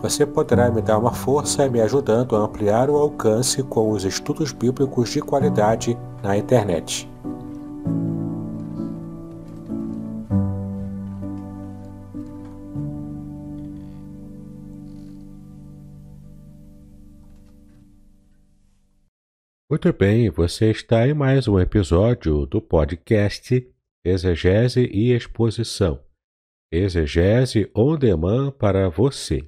Você poderá me dar uma força me ajudando a ampliar o alcance com os estudos bíblicos de qualidade na internet. Muito bem, você está em mais um episódio do podcast Exegese e Exposição. Exegese on demand para você.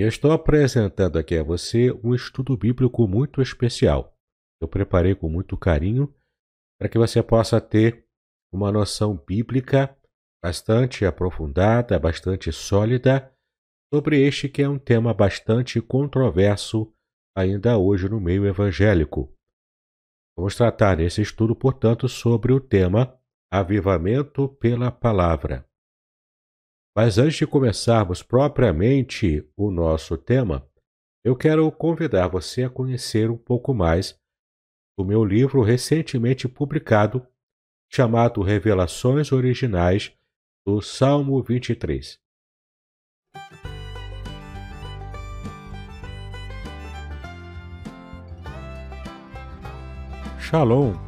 Eu estou apresentando aqui a você um estudo bíblico muito especial. Eu preparei com muito carinho para que você possa ter uma noção bíblica bastante aprofundada, bastante sólida sobre este que é um tema bastante controverso ainda hoje no meio evangélico. Vamos tratar nesse estudo, portanto, sobre o tema Avivamento pela Palavra. Mas antes de começarmos propriamente o nosso tema, eu quero convidar você a conhecer um pouco mais do meu livro recentemente publicado, chamado Revelações Originais do Salmo 23. Shalom!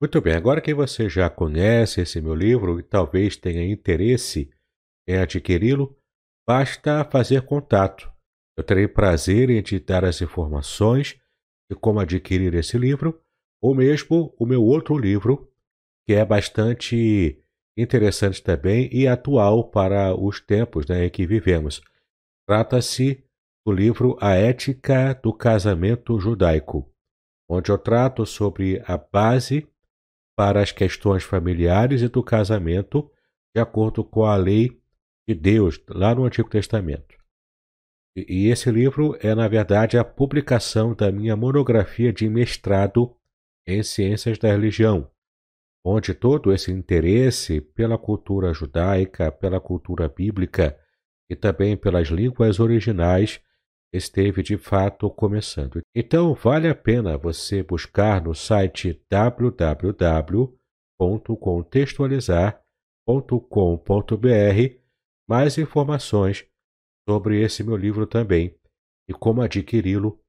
Muito bem, agora que você já conhece esse meu livro e talvez tenha interesse em adquiri-lo, basta fazer contato. Eu terei prazer em te dar as informações de como adquirir esse livro, ou mesmo o meu outro livro, que é bastante interessante também e atual para os tempos né, em que vivemos. Trata-se do livro A Ética do Casamento Judaico, onde eu trato sobre a base para as questões familiares e do casamento, de acordo com a lei de Deus, lá no Antigo Testamento. E esse livro é, na verdade, a publicação da minha monografia de mestrado em Ciências da Religião, onde todo esse interesse pela cultura judaica, pela cultura bíblica e também pelas línguas originais esteve de fato começando. Então, vale a pena você buscar no site www.contextualizar.com.br mais informações sobre esse meu livro também e como adquiri-lo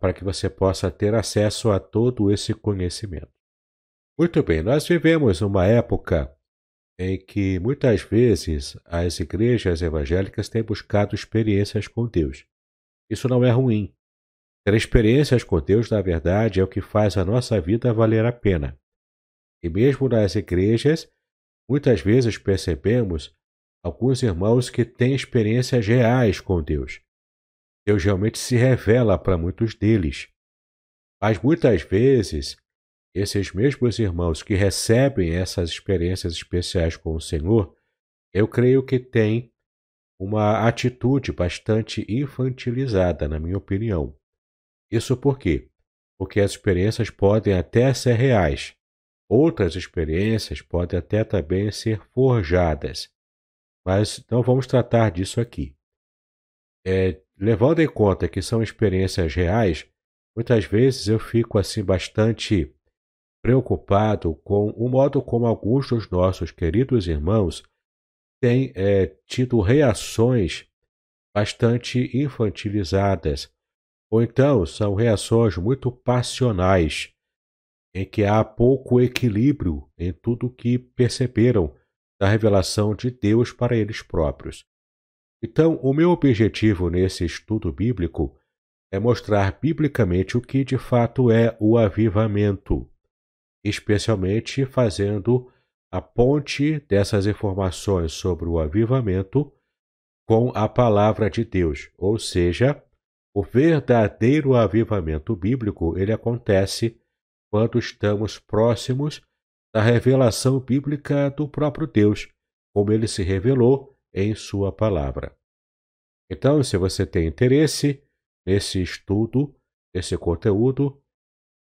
para que você possa ter acesso a todo esse conhecimento. Muito bem, nós vivemos uma época em que muitas vezes as igrejas evangélicas têm buscado experiências com Deus. Isso não é ruim. Ter experiências com Deus, na verdade, é o que faz a nossa vida valer a pena. E mesmo nas igrejas, muitas vezes percebemos alguns irmãos que têm experiências reais com Deus. Deus realmente se revela para muitos deles. Mas muitas vezes esses mesmos irmãos que recebem essas experiências especiais com o Senhor, eu creio que têm uma atitude bastante infantilizada, na minha opinião. Isso por quê? Porque as experiências podem até ser reais, outras experiências podem até também ser forjadas, mas não vamos tratar disso aqui. É, levando em conta que são experiências reais, muitas vezes eu fico assim bastante preocupado com o modo como alguns dos nossos queridos irmãos têm é, tido reações bastante infantilizadas, ou então são reações muito passionais, em que há pouco equilíbrio em tudo que perceberam da revelação de Deus para eles próprios. Então, o meu objetivo nesse estudo bíblico é mostrar biblicamente o que de fato é o avivamento especialmente fazendo a ponte dessas informações sobre o avivamento com a palavra de Deus, ou seja, o verdadeiro avivamento bíblico, ele acontece quando estamos próximos da revelação bíblica do próprio Deus, como ele se revelou em sua palavra. Então, se você tem interesse nesse estudo, nesse conteúdo,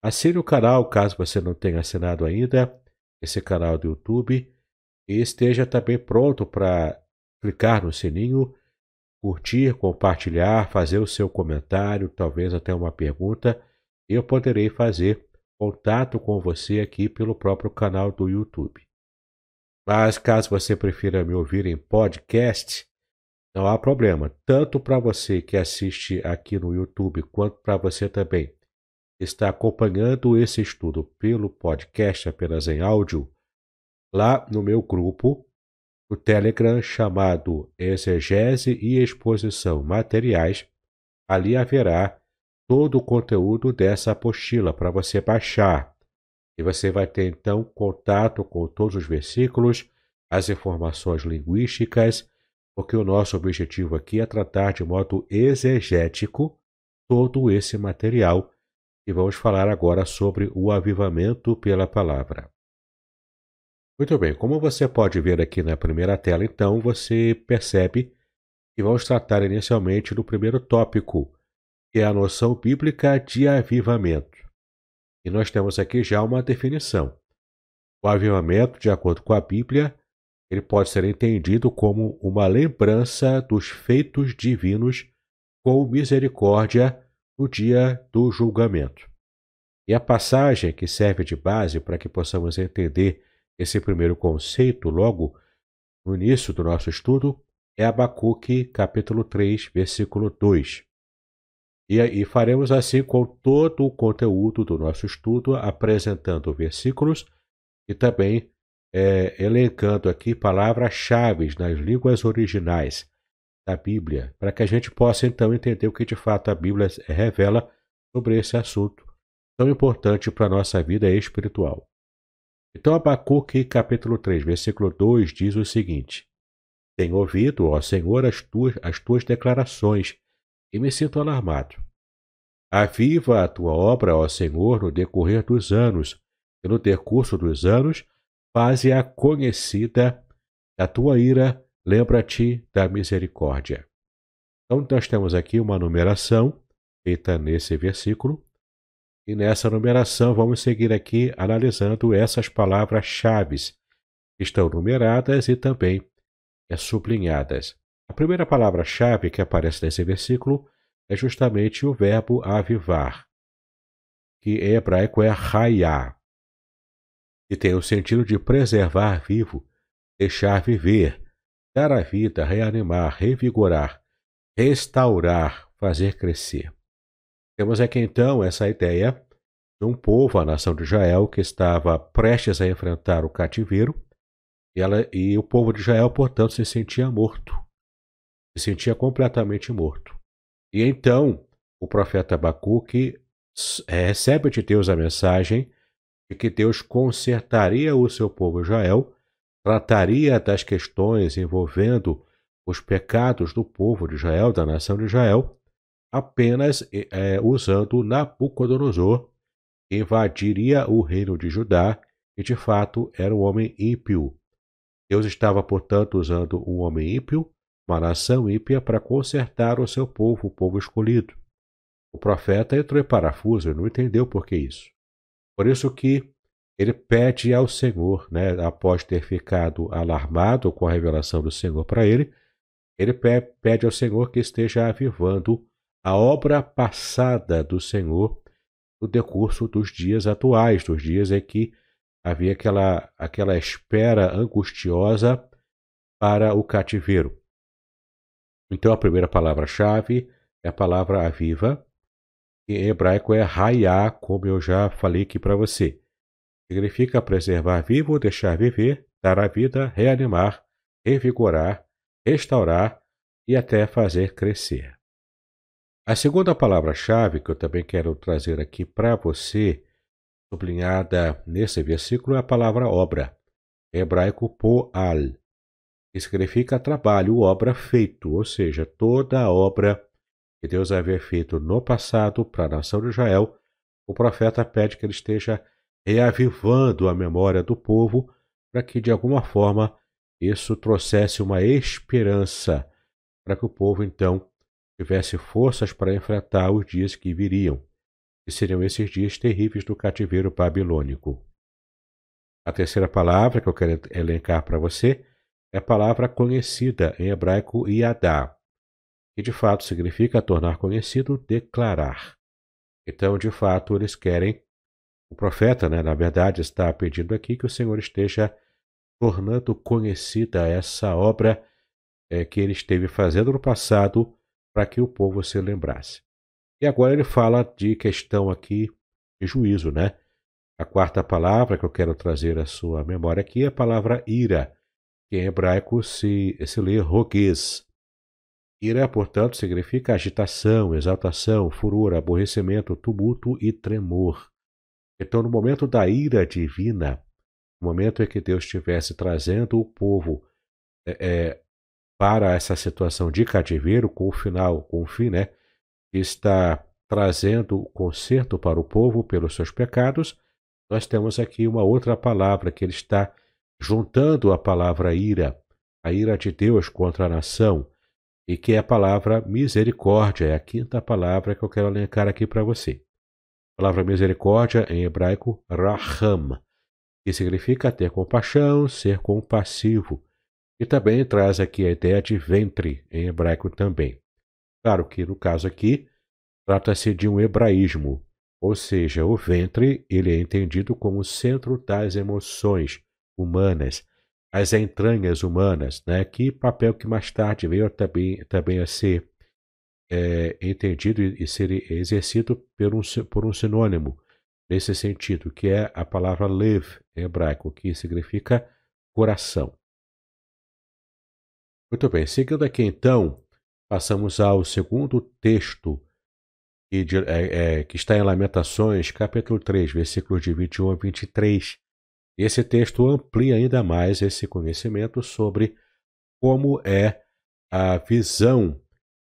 Assine o canal caso você não tenha assinado ainda, esse canal do YouTube, e esteja também pronto para clicar no sininho, curtir, compartilhar, fazer o seu comentário, talvez até uma pergunta, eu poderei fazer contato com você aqui pelo próprio canal do YouTube. Mas caso você prefira me ouvir em podcast, não há problema, tanto para você que assiste aqui no YouTube, quanto para você também está acompanhando esse estudo pelo podcast apenas em áudio, lá no meu grupo, o Telegram chamado Exegese e Exposição Materiais, ali haverá todo o conteúdo dessa apostila para você baixar. E você vai ter então contato com todos os versículos, as informações linguísticas, porque o nosso objetivo aqui é tratar de modo exegético todo esse material e vamos falar agora sobre o avivamento pela palavra. Muito bem, como você pode ver aqui na primeira tela, então você percebe que vamos tratar inicialmente do primeiro tópico, que é a noção bíblica de avivamento. E nós temos aqui já uma definição. O avivamento, de acordo com a Bíblia, ele pode ser entendido como uma lembrança dos feitos divinos com misericórdia no dia do julgamento. E a passagem que serve de base para que possamos entender esse primeiro conceito logo no início do nosso estudo é Abacuque, capítulo 3, versículo 2. E, e faremos assim com todo o conteúdo do nosso estudo, apresentando versículos e também é, elencando aqui palavras-chave nas línguas originais da Bíblia, para que a gente possa então entender o que de fato a Bíblia revela sobre esse assunto tão importante para a nossa vida espiritual. Então, Abacuque, capítulo 3, versículo 2, diz o seguinte: Tenho ouvido, ó Senhor, as tuas, as tuas declarações, e me sinto alarmado. Aviva a tua obra, ó Senhor, no decorrer dos anos, e no decurso dos anos, faze-a conhecida a tua ira lembra-te da misericórdia. Então, nós temos aqui uma numeração feita nesse versículo, e nessa numeração vamos seguir aqui analisando essas palavras-chave que estão numeradas e também é, sublinhadas. A primeira palavra-chave que aparece nesse versículo é justamente o verbo avivar, que em hebraico é raiá, e tem o sentido de preservar vivo, deixar viver, dar a vida, reanimar, revigorar, restaurar, fazer crescer. Temos aqui então essa ideia de um povo, a nação de Israel, que estava prestes a enfrentar o cativeiro, e, ela, e o povo de Israel, portanto, se sentia morto, se sentia completamente morto. E então o profeta Abacuque recebe de Deus a mensagem de que Deus consertaria o seu povo Israel, trataria das questões envolvendo os pecados do povo de Israel, da nação de Israel, apenas é, usando Nabucodonosor, invadiria o reino de Judá e de fato era um homem ímpio. Deus estava, portanto, usando um homem ímpio, uma nação ímpia, para consertar o seu povo, o povo escolhido. O profeta entrou em parafuso e não entendeu por que isso. Por isso que ele pede ao Senhor, né, após ter ficado alarmado com a revelação do Senhor para ele, ele pede ao Senhor que esteja avivando a obra passada do Senhor no decurso dos dias atuais, dos dias em que havia aquela, aquela espera angustiosa para o cativeiro. Então a primeira palavra-chave é a palavra aviva, que em hebraico é raiá, como eu já falei aqui para você. Significa preservar vivo, deixar viver, dar a vida, reanimar, revigorar, restaurar e até fazer crescer. A segunda palavra-chave que eu também quero trazer aqui para você, sublinhada nesse versículo, é a palavra obra, hebraico poal, que significa trabalho, obra feito, ou seja, toda a obra que Deus havia feito no passado para a nação de Israel, o profeta pede que ele esteja reavivando a memória do povo para que, de alguma forma, isso trouxesse uma esperança para que o povo, então, tivesse forças para enfrentar os dias que viriam, que seriam esses dias terríveis do cativeiro babilônico. A terceira palavra que eu quero elencar para você é a palavra conhecida em hebraico Yadá, que de fato significa tornar conhecido, declarar. Então, de fato, eles querem, o profeta, né, na verdade, está pedindo aqui que o Senhor esteja tornando conhecida essa obra é, que ele esteve fazendo no passado para que o povo se lembrasse. E agora ele fala de questão aqui de juízo, né? A quarta palavra que eu quero trazer à sua memória aqui é a palavra ira, que em hebraico se, se lê roguez. Ira, portanto, significa agitação, exaltação, furor, aborrecimento, tumulto e tremor. Então, no momento da ira divina, no momento em que Deus estivesse trazendo o povo é, para essa situação de cativeiro, com o final, com o fim, né? Está trazendo o conserto para o povo pelos seus pecados. Nós temos aqui uma outra palavra que ele está juntando a palavra ira, a ira de Deus contra a nação, e que é a palavra misericórdia, é a quinta palavra que eu quero elencar aqui para você. A palavra misericórdia em hebraico raham, que significa ter compaixão, ser compassivo, e também traz aqui a ideia de ventre em hebraico também. Claro que no caso aqui trata-se de um hebraísmo, ou seja, o ventre ele é entendido como o centro das emoções humanas, as entranhas humanas, né? que papel que mais tarde veio também, também a ser é, entendido e ser exercido por um, por um sinônimo nesse sentido, que é a palavra lev em hebraico, que significa coração. Muito bem, seguindo aqui então, passamos ao segundo texto que, é, é, que está em Lamentações, capítulo 3, versículos de 21 a 23, esse texto amplia ainda mais esse conhecimento sobre como é a visão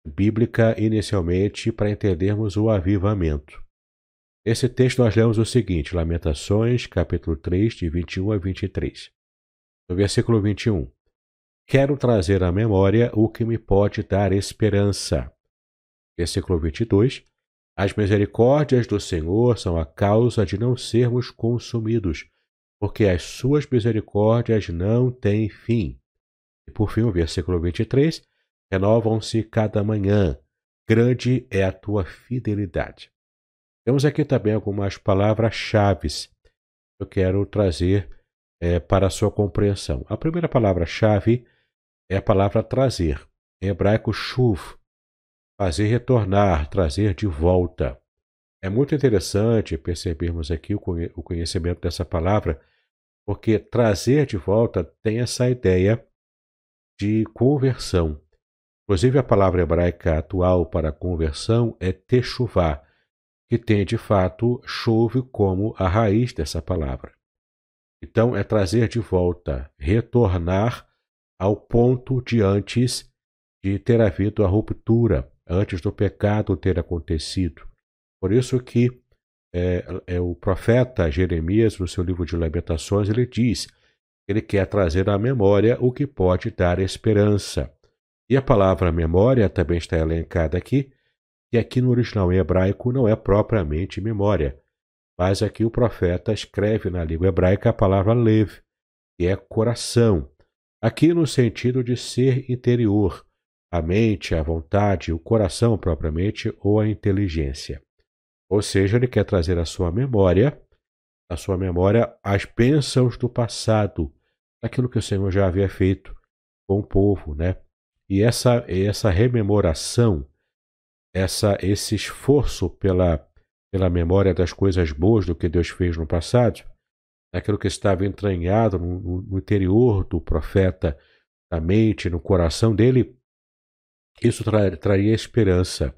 bíblica inicialmente para entendermos o avivamento. Esse texto nós lemos o seguinte, Lamentações, capítulo 3, de 21 a 23. No versículo 21. Quero trazer à memória o que me pode dar esperança. Versículo 22. As misericórdias do Senhor são a causa de não sermos consumidos, porque as suas misericórdias não têm fim. E por fim, o versículo 23, renovam-se cada manhã, grande é a tua fidelidade. Temos aqui também algumas palavras-chave que eu quero trazer é, para a sua compreensão. A primeira palavra-chave é a palavra trazer, em hebraico shuv, fazer retornar, trazer de volta. É muito interessante percebermos aqui o conhecimento dessa palavra, porque trazer de volta tem essa ideia de conversão. Inclusive, a palavra hebraica atual para conversão é techuvá, que tem de fato chove como a raiz dessa palavra. Então, é trazer de volta, retornar ao ponto de antes de ter havido a ruptura, antes do pecado ter acontecido. Por isso que é, é, o profeta Jeremias, no seu livro de Lamentações, ele diz que ele quer trazer à memória o que pode dar esperança. E a palavra memória também está elencada aqui, que aqui no original em hebraico não é propriamente memória, mas aqui o profeta escreve na língua hebraica a palavra lev, que é coração, aqui no sentido de ser interior, a mente, a vontade, o coração propriamente ou a inteligência. Ou seja, ele quer trazer à sua memória, à sua memória, as bênçãos do passado, aquilo que o Senhor já havia feito com o povo, né? E essa, essa rememoração, essa, esse esforço pela, pela memória das coisas boas do que Deus fez no passado, aquilo que estava entranhado no, no interior do profeta, na mente, no coração dele, isso tra, traria esperança.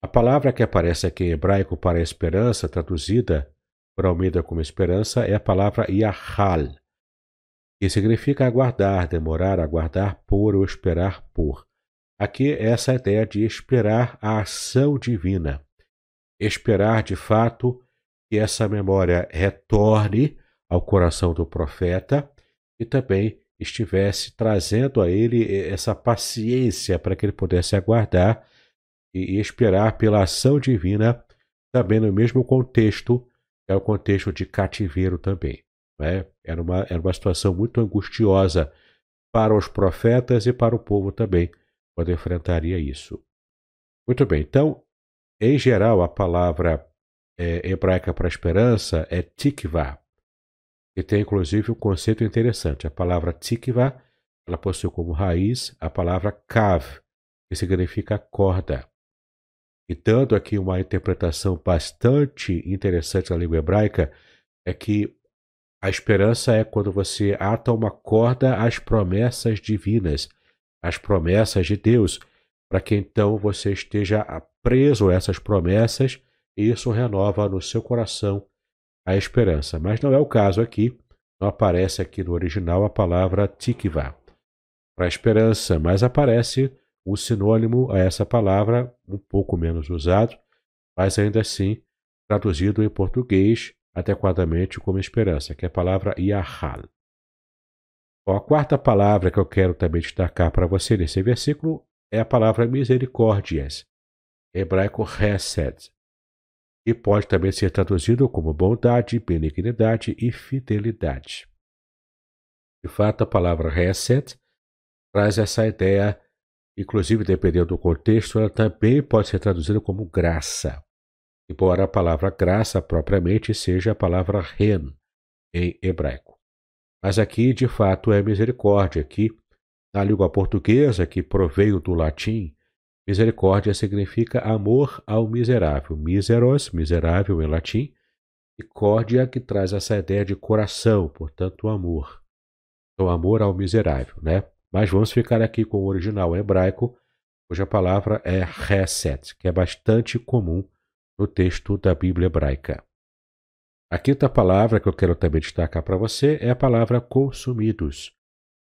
A palavra que aparece aqui em hebraico para esperança, traduzida por Almeida como esperança, é a palavra Yahal, que significa aguardar, demorar, aguardar por ou esperar por. Aqui é essa ideia de esperar a ação divina. Esperar de fato que essa memória retorne ao coração do profeta e também estivesse trazendo a ele essa paciência para que ele pudesse aguardar e, esperar pela ação divina, também no mesmo contexto, é o contexto de cativeiro também. Né? Era, uma, era uma situação muito angustiosa para os profetas e para o povo também, quando enfrentaria isso. Muito bem, então, em geral, a palavra é, hebraica para esperança é tikvah, e tem inclusive um conceito interessante. A palavra tikvah, ela possui como raiz a palavra kav, que significa corda. E dando aqui uma interpretação bastante interessante da língua hebraica, é que a esperança é quando você ata uma corda às promessas divinas, às promessas de Deus, para que então você esteja preso a essas promessas e isso renova no seu coração a esperança. Mas não é o caso aqui, não aparece aqui no original a palavra tikva para esperança, mas aparece um sinônimo a essa palavra, um pouco menos usado, mas ainda assim traduzido em português adequadamente como esperança, que é a palavra Yahal. A quarta palavra que eu quero também destacar para você nesse versículo é a palavra misericórdias, hebraico Hesed, e pode também ser traduzido como bondade, benignidade e fidelidade. De fato, a palavra Hesed traz essa ideia Inclusive, dependendo do contexto, ela também pode ser traduzida como graça, embora a palavra graça propriamente seja a palavra ren em hebraico. Mas aqui, de fato, é misericórdia. Aqui, na língua portuguesa, que proveio do latim, misericórdia significa amor ao miserável. Miseros, miserável em latim, e córdia, que traz essa ideia de coração, portanto, amor. Então, amor ao miserável, né? Mas vamos ficar aqui com o original hebraico, cuja palavra é reset, que é bastante comum no texto da Bíblia hebraica. A quinta palavra que eu quero também destacar para você é a palavra consumidos,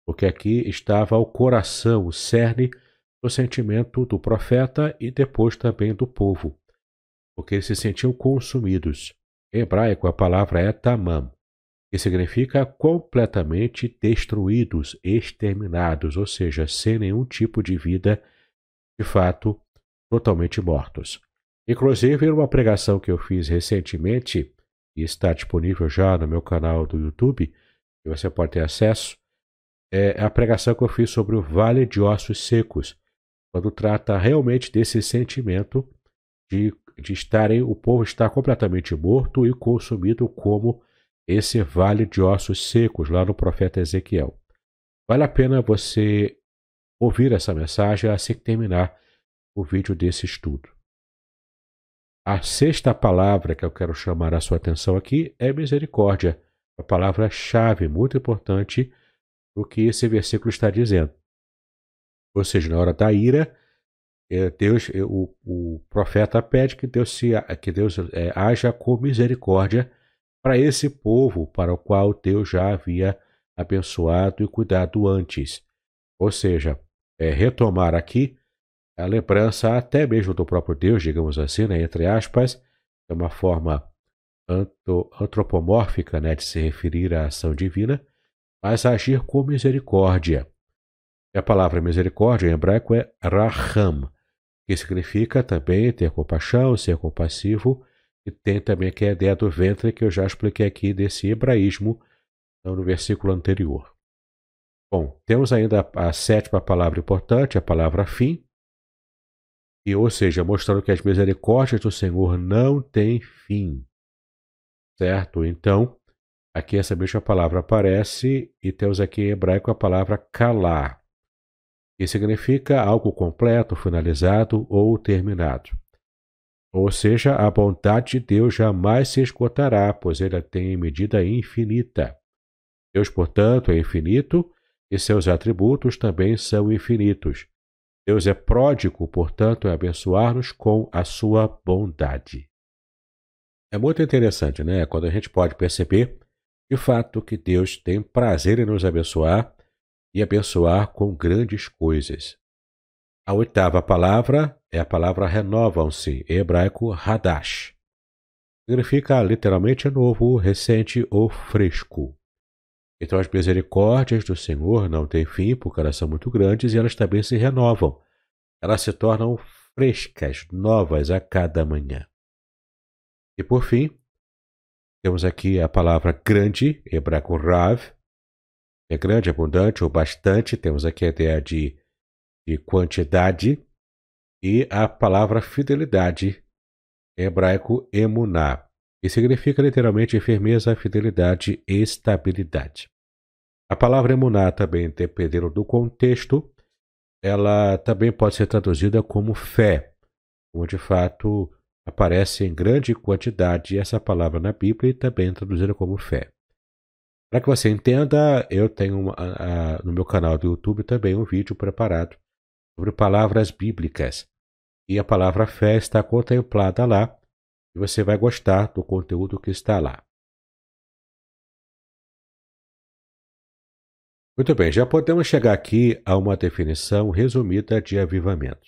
porque aqui estava o coração, o cerne do sentimento do profeta e depois também do povo, porque eles se sentiam consumidos. Em hebraico, a palavra é tamam, que significa completamente destruídos, exterminados, ou seja, sem nenhum tipo de vida, de fato, totalmente mortos. Inclusive, uma pregação que eu fiz recentemente, e está disponível já no meu canal do YouTube, que você pode ter acesso, é a pregação que eu fiz sobre o Vale de Ossos Secos, quando trata realmente desse sentimento de, de estarem, o povo estar completamente morto e consumido como esse vale de ossos secos lá no profeta Ezequiel. Vale a pena você ouvir essa mensagem assim que terminar o vídeo desse estudo. A sexta palavra que eu quero chamar a sua atenção aqui é misericórdia, uma palavra-chave muito importante o que esse versículo está dizendo. Ou seja, na hora da ira, é, Deus, é, o, o profeta pede que Deus, se, que Deus é, haja com misericórdia para esse povo para o qual Deus já havia abençoado e cuidado antes. Ou seja, é, retomar aqui a lembrança até mesmo do próprio Deus, digamos assim, né, entre aspas, é uma forma antropomórfica né, de se referir à ação divina, mas agir com misericórdia. A palavra misericórdia em hebraico é raham, que significa também ter compaixão, ser compassivo, e tem também que é a ideia do ventre que eu já expliquei aqui desse hebraísmo então, no versículo anterior. Bom, temos ainda a sétima palavra importante, a palavra fim, e, ou seja, mostrando que as misericórdias do Senhor não têm fim. Certo? Então, aqui essa mesma palavra aparece e temos aqui em hebraico a palavra calar, que significa algo completo, finalizado ou terminado. Ou seja, a bondade de Deus jamais se esgotará, pois ele tem medida infinita. Deus, portanto, é infinito e seus atributos também são infinitos. Deus é pródigo, portanto, em abençoar-nos com a sua bondade. É muito interessante, né? Quando a gente pode perceber, de fato, que Deus tem prazer em nos abençoar e abençoar com grandes coisas. A oitava palavra é a palavra renovam-se, em hebraico hadash. Significa literalmente novo, recente ou fresco. Então as misericórdias do Senhor não têm fim, porque elas são muito grandes e elas também se renovam. Elas se tornam frescas, novas a cada manhã. E por fim, temos aqui a palavra grande, hebraico rav. É grande, abundante ou bastante. Temos aqui a ideia de, de quantidade. E a palavra fidelidade, hebraico emuná, que significa literalmente firmeza, fidelidade e estabilidade. A palavra emuná também, dependendo do contexto, ela também pode ser traduzida como fé, como de fato aparece em grande quantidade essa palavra na Bíblia e também traduzida como fé. Para que você entenda, eu tenho uma, a, no meu canal do YouTube também um vídeo preparado sobre palavras bíblicas. E a palavra fé está contemplada lá e você vai gostar do conteúdo que está lá. Muito bem, já podemos chegar aqui a uma definição resumida de avivamento.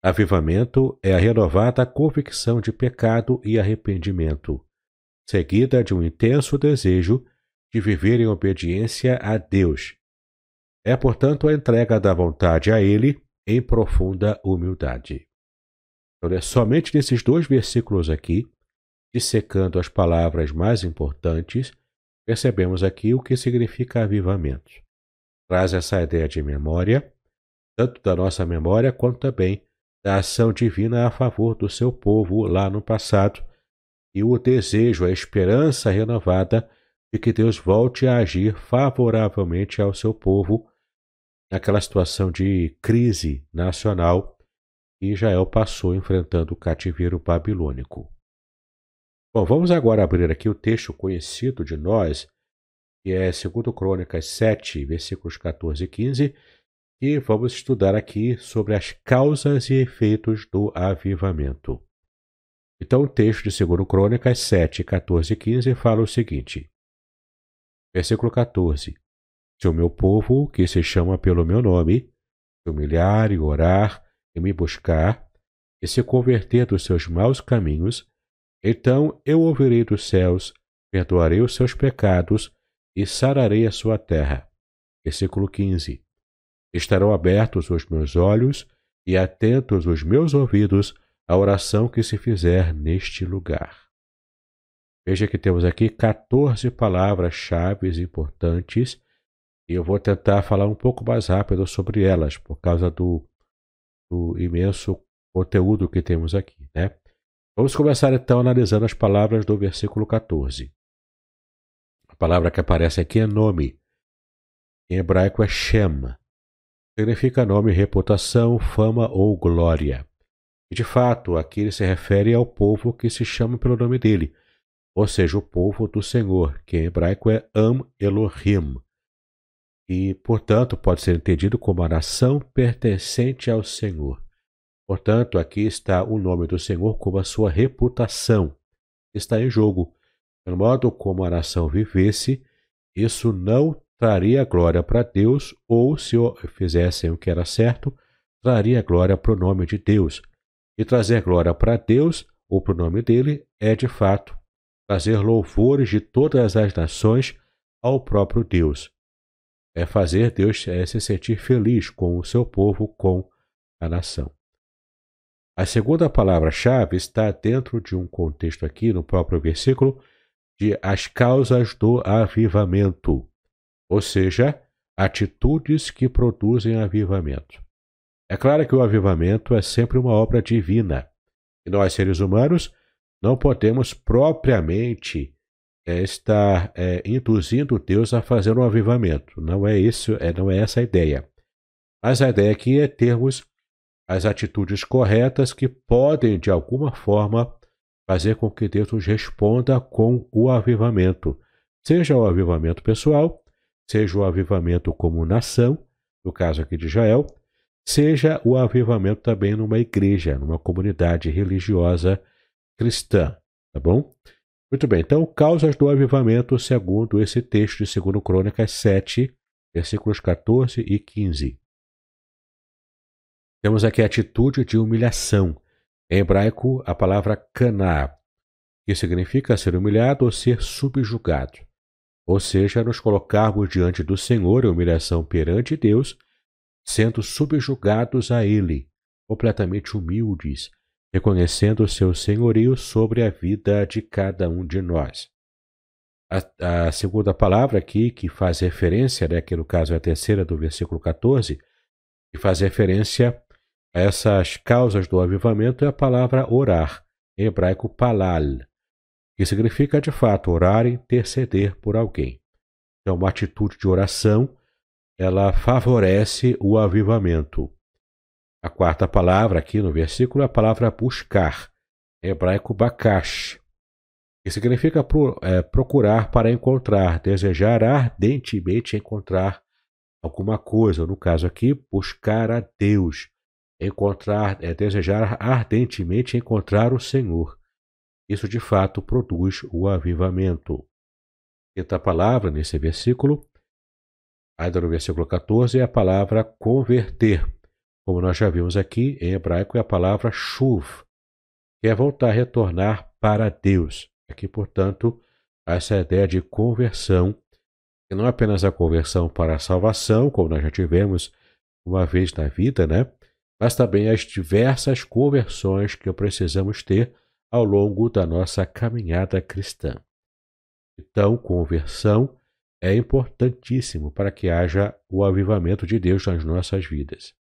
Avivamento é a renovada convicção de pecado e arrependimento, seguida de um intenso desejo de viver em obediência a Deus. É, portanto, a entrega da vontade a Ele em profunda humildade. Então, é somente nesses dois versículos aqui, dissecando as palavras mais importantes, percebemos aqui o que significa avivamento. Traz essa ideia de memória, tanto da nossa memória quanto também da ação divina a favor do seu povo lá no passado e o desejo, a esperança renovada de que Deus volte a agir favoravelmente ao seu povo naquela situação de crise nacional que Israel passou enfrentando o cativeiro babilônico. Bom, vamos agora abrir aqui o texto conhecido de nós, que é 2 Crônicas 7, versículos 14 e 15, e vamos estudar aqui sobre as causas e efeitos do avivamento. Então, o texto de 2 Crônicas 7, 14 e 15 fala o seguinte: Versículo 14: Se o meu povo, que se chama pelo meu nome, se humilhar e orar e me buscar, e se converter dos seus maus caminhos, então eu ouvirei dos céus, perdoarei os seus pecados e sararei a sua terra. Versículo 15. Estarão abertos os meus olhos e atentos os meus ouvidos à oração que se fizer neste lugar. Veja que temos aqui 14 palavras-chave importantes e eu vou tentar falar um pouco mais rápido sobre elas, por causa do, do imenso conteúdo que temos aqui. Né? Vamos começar então analisando as palavras do versículo 14. A palavra que aparece aqui é nome. Em hebraico é Shem. Significa nome, reputação, fama ou glória. E de fato, aqui ele se refere ao povo que se chama pelo nome dele, ou seja, o povo do Senhor, que em hebraico é Am Elohim. E, portanto, pode ser entendido como a nação pertencente ao Senhor. Portanto, aqui está o nome do Senhor como a sua reputação. Está em jogo. Pelo modo como a nação vivesse, isso não traria glória para Deus, ou se fizessem o que era certo, traria glória para o nome de Deus. E trazer glória para Deus, ou para o nome dele, é de fato trazer louvores de todas as nações ao próprio Deus. É fazer Deus se sentir feliz com o seu povo, com a nação. A segunda palavra-chave está dentro de um contexto aqui, no próprio versículo, de as causas do avivamento, ou seja, atitudes que produzem avivamento. É claro que o avivamento é sempre uma obra divina, e nós, seres humanos, não podemos propriamente é, estar é, induzindo Deus a fazer um avivamento. Não é isso, é, não é essa a ideia. Mas a ideia aqui é termos as atitudes corretas que podem, de alguma forma, fazer com que Deus nos responda com o avivamento, seja o avivamento pessoal, seja o avivamento como nação, no caso aqui de Israel, seja o avivamento também numa igreja, numa comunidade religiosa cristã, tá bom? Muito bem, então, causas do avivamento segundo esse texto de 2 Crônicas 7, versículos 14 e 15. Temos aqui a atitude de humilhação. Em hebraico, a palavra caná, que significa ser humilhado ou ser subjugado. Ou seja, nos colocarmos diante do Senhor em humilhação perante Deus, sendo subjugados a Ele, completamente humildes, reconhecendo o seu senhorio sobre a vida de cada um de nós. A, a, segunda palavra aqui, que faz referência, né, que no caso é a terceira do versículo 14, que faz referência a essas causas do avivamento, é a palavra orar, em hebraico palal, que significa de fato orar e interceder por alguém. Então, uma atitude de oração, ela favorece o avivamento. A quarta palavra aqui no versículo é a palavra buscar, em hebraico bakash, que significa pro, é, procurar para encontrar, desejar ardentemente encontrar alguma coisa, no caso aqui, buscar a Deus, encontrar, é desejar ardentemente encontrar o Senhor. Isso de fato produz o avivamento. Quinta palavra nesse versículo, ainda no versículo 14, é a palavra converter. Como nós já vimos aqui, em hebraico é a palavra shuv, que é voltar, retornar para Deus. Aqui, portanto, essa ideia de conversão, que não é apenas a conversão para a salvação, como nós já tivemos uma vez na vida, né? Mas também as diversas conversões que precisamos ter ao longo da nossa caminhada cristã. Então, conversão é importantíssimo para que haja o avivamento de Deus nas nossas vidas.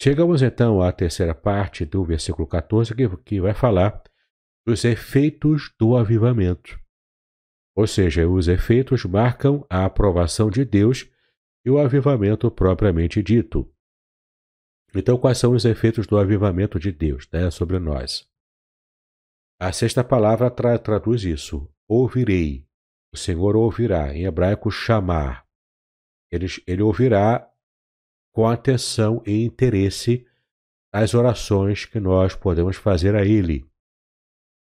Chegamos então à terceira parte do versículo 14, que, que vai falar dos efeitos do avivamento. Ou seja, os efeitos marcam a aprovação de Deus e o avivamento propriamente dito. Então, quais são os efeitos do avivamento de Deus né, sobre nós? A sexta palavra tra traduz isso: ouvirei. O Senhor ouvirá, em hebraico, chamar. Ele, ele ouvirá com atenção e interesse as orações que nós podemos fazer a Ele.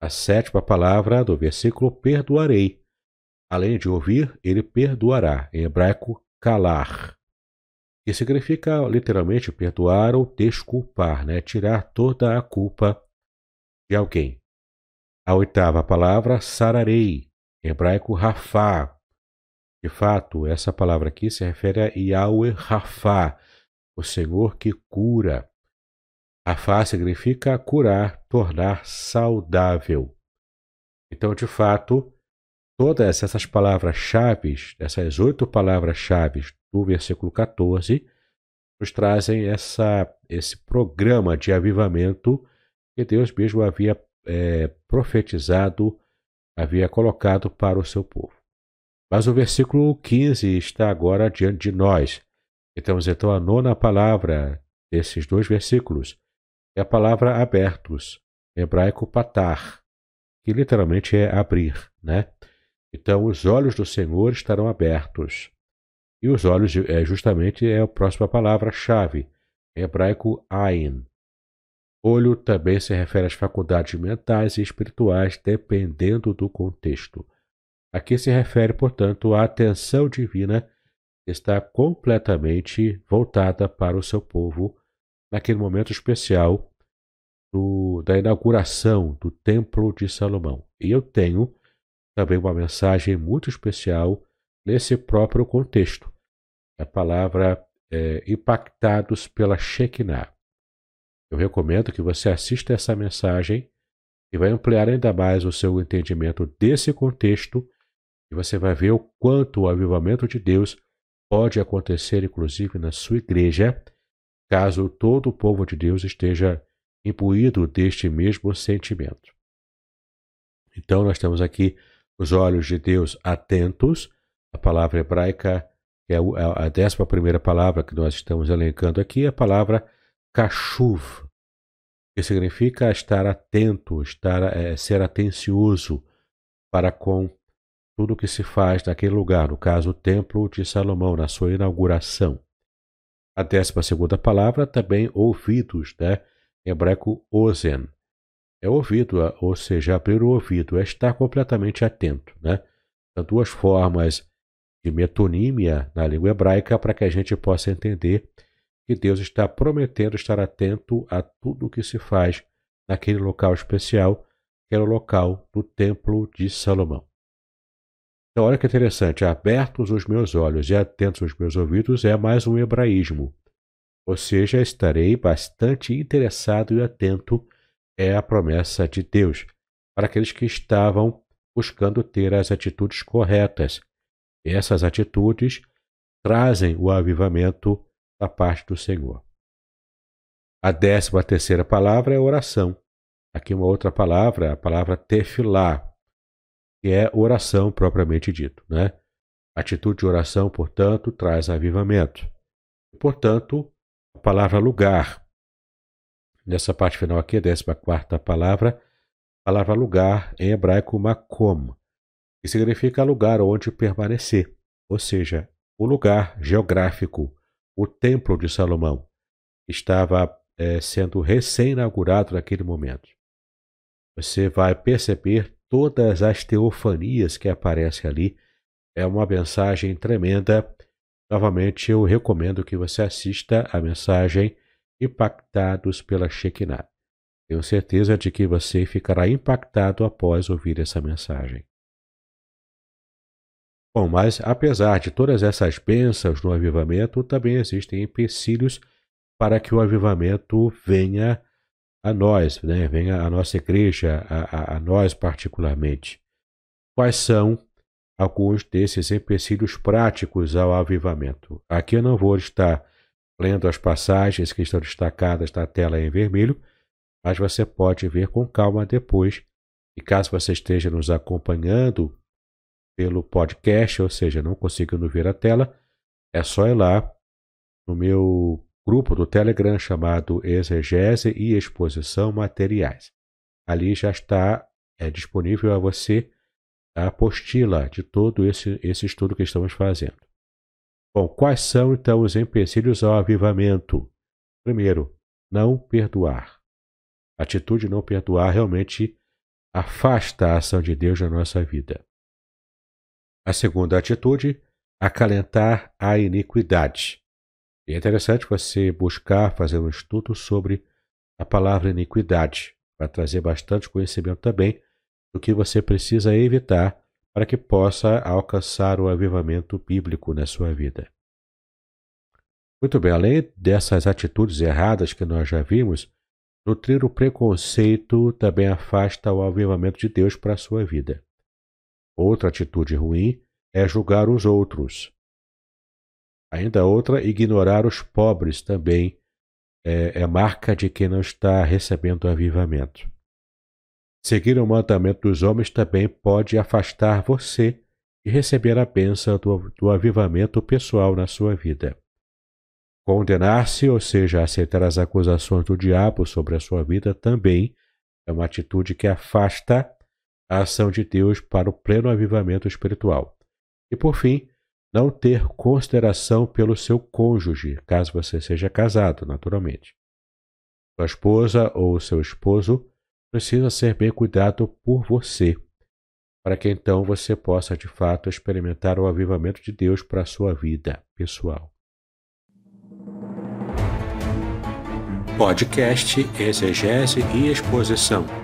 A sétima palavra do versículo perdoarei. Além de ouvir, ele perdoará, em hebraico, calar, que significa literalmente perdoar ou desculpar, né? tirar toda a culpa de alguém. A oitava palavra, sararei, hebraico, rafá. De fato, essa palavra aqui se refere a Yahweh Rafá, o Senhor que cura. Afá significa curar, tornar saudável. Então, de fato, todas essas palavras-chave, essas oito palavras-chave do versículo 14, nos trazem essa, esse programa de avivamento que Deus mesmo havia é, profetizado, havia colocado para o seu povo. Mas o versículo 15 está agora diante de nós. E temos então a nona palavra desses dois versículos, é a palavra abertos, hebraico patar, que literalmente é abrir, né? Então, os olhos do Senhor estarão abertos. E os olhos, é, justamente, é a próxima palavra-chave, em hebraico ain. Olho também se refere às faculdades mentais e espirituais, dependendo do contexto. Aqui se refere, portanto, à atenção divina que está completamente voltada para o seu povo naquele momento especial do, da inauguração do Templo de Salomão. E eu tenho também uma mensagem muito especial nesse próprio contexto. A palavra é, impactados pela Shekinah. Eu recomendo que você assista essa mensagem e vai ampliar ainda mais o seu entendimento desse contexto e você vai ver o quanto o avivamento de Deus pode acontecer, inclusive, na sua igreja, caso todo o povo de Deus esteja imbuído deste mesmo sentimento. Então, nós temos aqui os olhos de Deus atentos, a palavra hebraica, que é a décima primeira palavra que nós estamos elencando aqui, é a palavra kashuv, que significa estar atento, estar, é, ser atencioso para com tudo que se faz naquele lugar, no caso o Templo de Salomão, na sua inauguração. A décima segunda palavra também ouvidos, né? Em hebraico ozen. É ouvido, ou seja, abrir o ouvido, é estar completamente atento, né? São duas formas de metonímia na língua hebraica para que a gente possa entender que Deus está prometendo estar atento a tudo o que se faz naquele local especial, que era o local do Templo de Salomão. Então, olha que interessante, abertos os meus olhos e atentos os meus ouvidos é mais um hebraísmo. Ou seja, estarei bastante interessado e atento é a promessa de Deus para aqueles que estavam buscando ter as atitudes corretas. Essas atitudes trazem o avivamento da parte do Senhor. A décima terceira palavra é oração. Aqui uma outra palavra, a palavra tefilá, que é oração propriamente dito. Né? Atitude de oração, portanto, traz avivamento. Portanto, a palavra lugar. Nessa parte final aqui, a décima quarta palavra, a palavra lugar em hebraico makom, que significa lugar onde permanecer, ou seja, o lugar geográfico, o Templo de Salomão, estava é, sendo recém-inaugurado naquele momento. Você vai perceber todas as teofanias que aparecem ali. É uma mensagem tremenda. Novamente, eu recomendo que você assista a mensagem Impactados pela Shekinah. Tenho certeza de que você ficará impactado após ouvir essa mensagem. Bom, mas apesar de todas essas bênçãos no avivamento, também existem empecilhos para que o avivamento venha a nós, né? venha à nossa igreja, a, a, a nós particularmente. Quais são alguns desses empecilhos práticos ao avivamento? Aqui eu não vou estar lendo as passagens que estão destacadas na tela em vermelho, mas você pode ver com calma depois. E caso você esteja nos acompanhando pelo podcast, ou seja, não conseguindo ver a tela, é só ir lá no meu grupo do Telegram chamado Exegese e Exposição Materiais. Ali já está é, disponível a você a apostila de todo esse, esse estudo que estamos fazendo. Bom, quais são então os empecilhos ao avivamento? Primeiro, não perdoar. A atitude de não perdoar realmente afasta a ação de Deus na nossa vida. A segunda atitude, acalentar a iniquidade. É interessante você buscar fazer um estudo sobre a palavra iniquidade, para trazer bastante conhecimento também do que você precisa evitar para que possa alcançar o avivamento bíblico na sua vida. Muito bem, além dessas atitudes erradas que nós já vimos, nutrir o preconceito também afasta o avivamento de Deus para a sua vida. Outra atitude ruim é julgar os outros, Ainda outra, ignorar os pobres também é, é marca de quem não está recebendo avivamento. Seguir o mandamento dos homens também pode afastar você de receber a bênção do, do avivamento pessoal na sua vida. Condenar-se, ou seja, aceitar as acusações do diabo sobre a sua vida, também é uma atitude que afasta a ação de Deus para o pleno avivamento espiritual. E por fim, não ter consideração pelo seu cônjuge, caso você seja casado, naturalmente. Sua esposa ou seu esposo precisa ser bem cuidado por você, para que então você possa de fato experimentar o avivamento de Deus para a sua vida pessoal. Podcast Exegese e Exposição.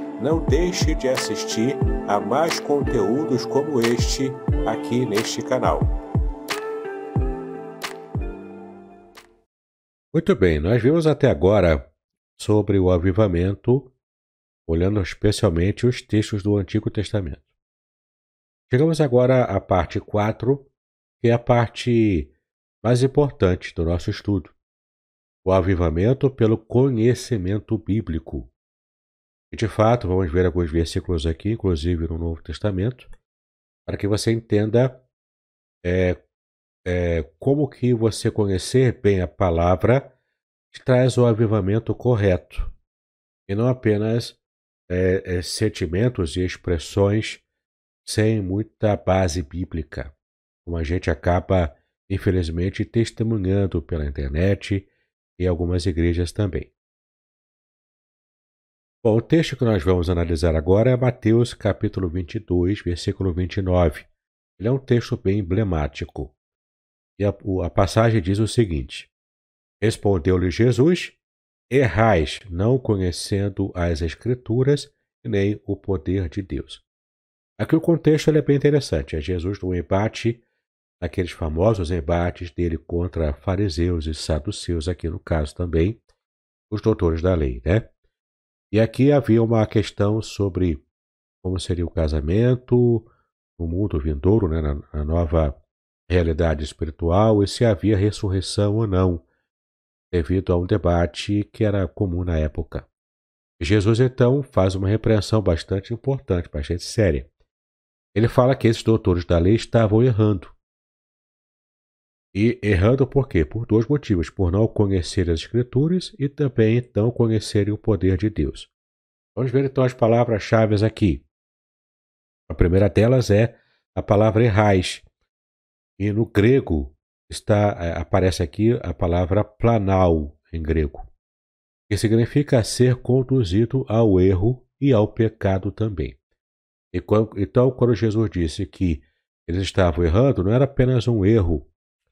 não deixe de assistir a mais conteúdos como este aqui neste canal. Muito bem, nós vimos até agora sobre o avivamento, olhando especialmente os textos do Antigo Testamento. Chegamos agora à parte 4, que é a parte mais importante do nosso estudo o avivamento pelo conhecimento bíblico. E de fato, vamos ver alguns versículos aqui, inclusive no Novo Testamento, para que você entenda é, é, como que você conhecer bem a palavra traz o avivamento correto, e não apenas é, é sentimentos e expressões sem muita base bíblica, como a gente acaba, infelizmente, testemunhando pela internet e algumas igrejas também. Bom, o texto que nós vamos analisar agora é Mateus capítulo 22, versículo 29. Ele é um texto bem emblemático. E a, a passagem diz o seguinte: Respondeu-lhe Jesus: Errais, não conhecendo as Escrituras nem o poder de Deus. Aqui o contexto é bem interessante. É Jesus no embate naqueles famosos embates dele contra fariseus e saduceus, aqui no caso também, os doutores da lei, né? E aqui havia uma questão sobre como seria o casamento no mundo vindouro, né, na, na nova realidade espiritual, e se havia ressurreição ou não, devido a um debate que era comum na época. Jesus então faz uma repreensão bastante importante, bastante séria. Ele fala que esses doutores da lei estavam errando e errando por quê? Por dois motivos: por não conhecer as Escrituras e também não conhecerem o poder de Deus. Vamos ver então as palavras-chave aqui. A primeira delas é a palavra errais. E no grego está é, aparece aqui a palavra planal em grego, que significa ser conduzido ao erro e ao pecado também. Então, quando Jesus disse que eles estavam errando, não era apenas um erro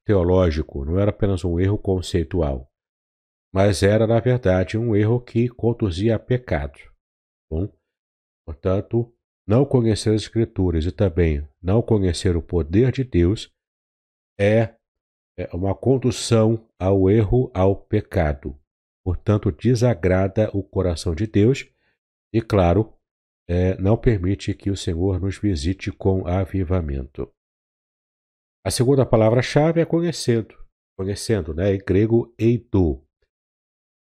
teológico, não era apenas um erro conceitual, mas era, na verdade, um erro que conduzia a pecado. Bom, portanto, não conhecer as Escrituras e também não conhecer o poder de Deus é, é uma condução ao erro, ao pecado. Portanto, desagrada o coração de Deus e, claro, é, não permite que o Senhor nos visite com avivamento. A segunda palavra-chave é conhecendo, conhecendo, né? Em grego, eido,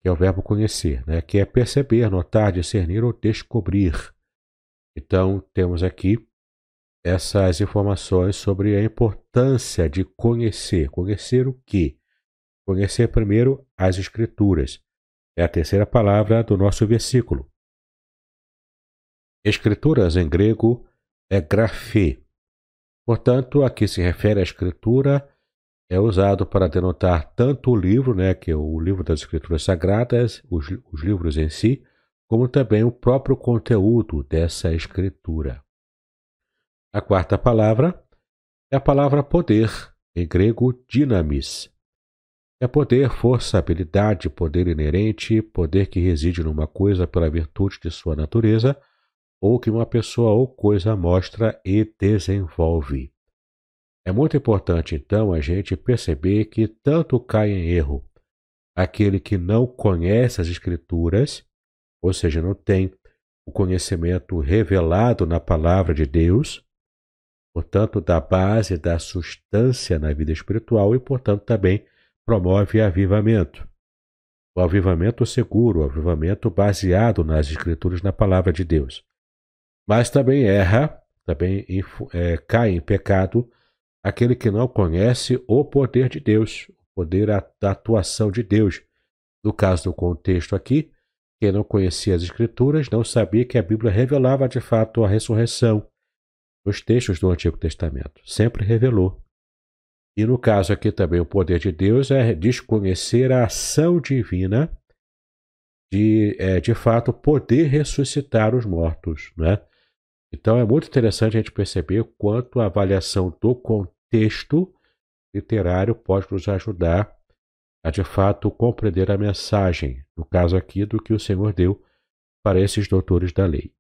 que é o verbo conhecer, né? Que é perceber, notar, discernir ou descobrir. Então, temos aqui essas informações sobre a importância de conhecer. Conhecer o quê? Conhecer primeiro as Escrituras. É a terceira palavra do nosso versículo. Escrituras em grego é grafê, Portanto, aqui se refere à escritura, é usado para denotar tanto o livro, né, que é o livro das escrituras sagradas, os, os livros em si, como também o próprio conteúdo dessa escritura. A quarta palavra é a palavra poder, em grego dinamis. É poder, força, habilidade, poder inerente, poder que reside numa coisa pela virtude de sua natureza, ou que uma pessoa ou coisa mostra e desenvolve. É muito importante, então, a gente perceber que tanto cai em erro aquele que não conhece as Escrituras, ou seja, não tem o conhecimento revelado na palavra de Deus, portanto, da base, da substância na vida espiritual e, portanto, também promove avivamento. O avivamento seguro, o avivamento baseado nas Escrituras, na palavra de Deus. Mas também erra, também é, cai em pecado aquele que não conhece o poder de Deus, o poder da atuação de Deus. No caso do contexto aqui, quem não conhecia as Escrituras não sabia que a Bíblia revelava de fato a ressurreição nos textos do Antigo Testamento. Sempre revelou. E no caso aqui também, o poder de Deus é desconhecer a ação divina de, é, de fato, poder ressuscitar os mortos. Né? Então é muito interessante a gente perceber quanto a avaliação do contexto literário pode nos ajudar a de fato compreender a mensagem, no caso aqui, do que o Senhor deu para esses doutores da lei.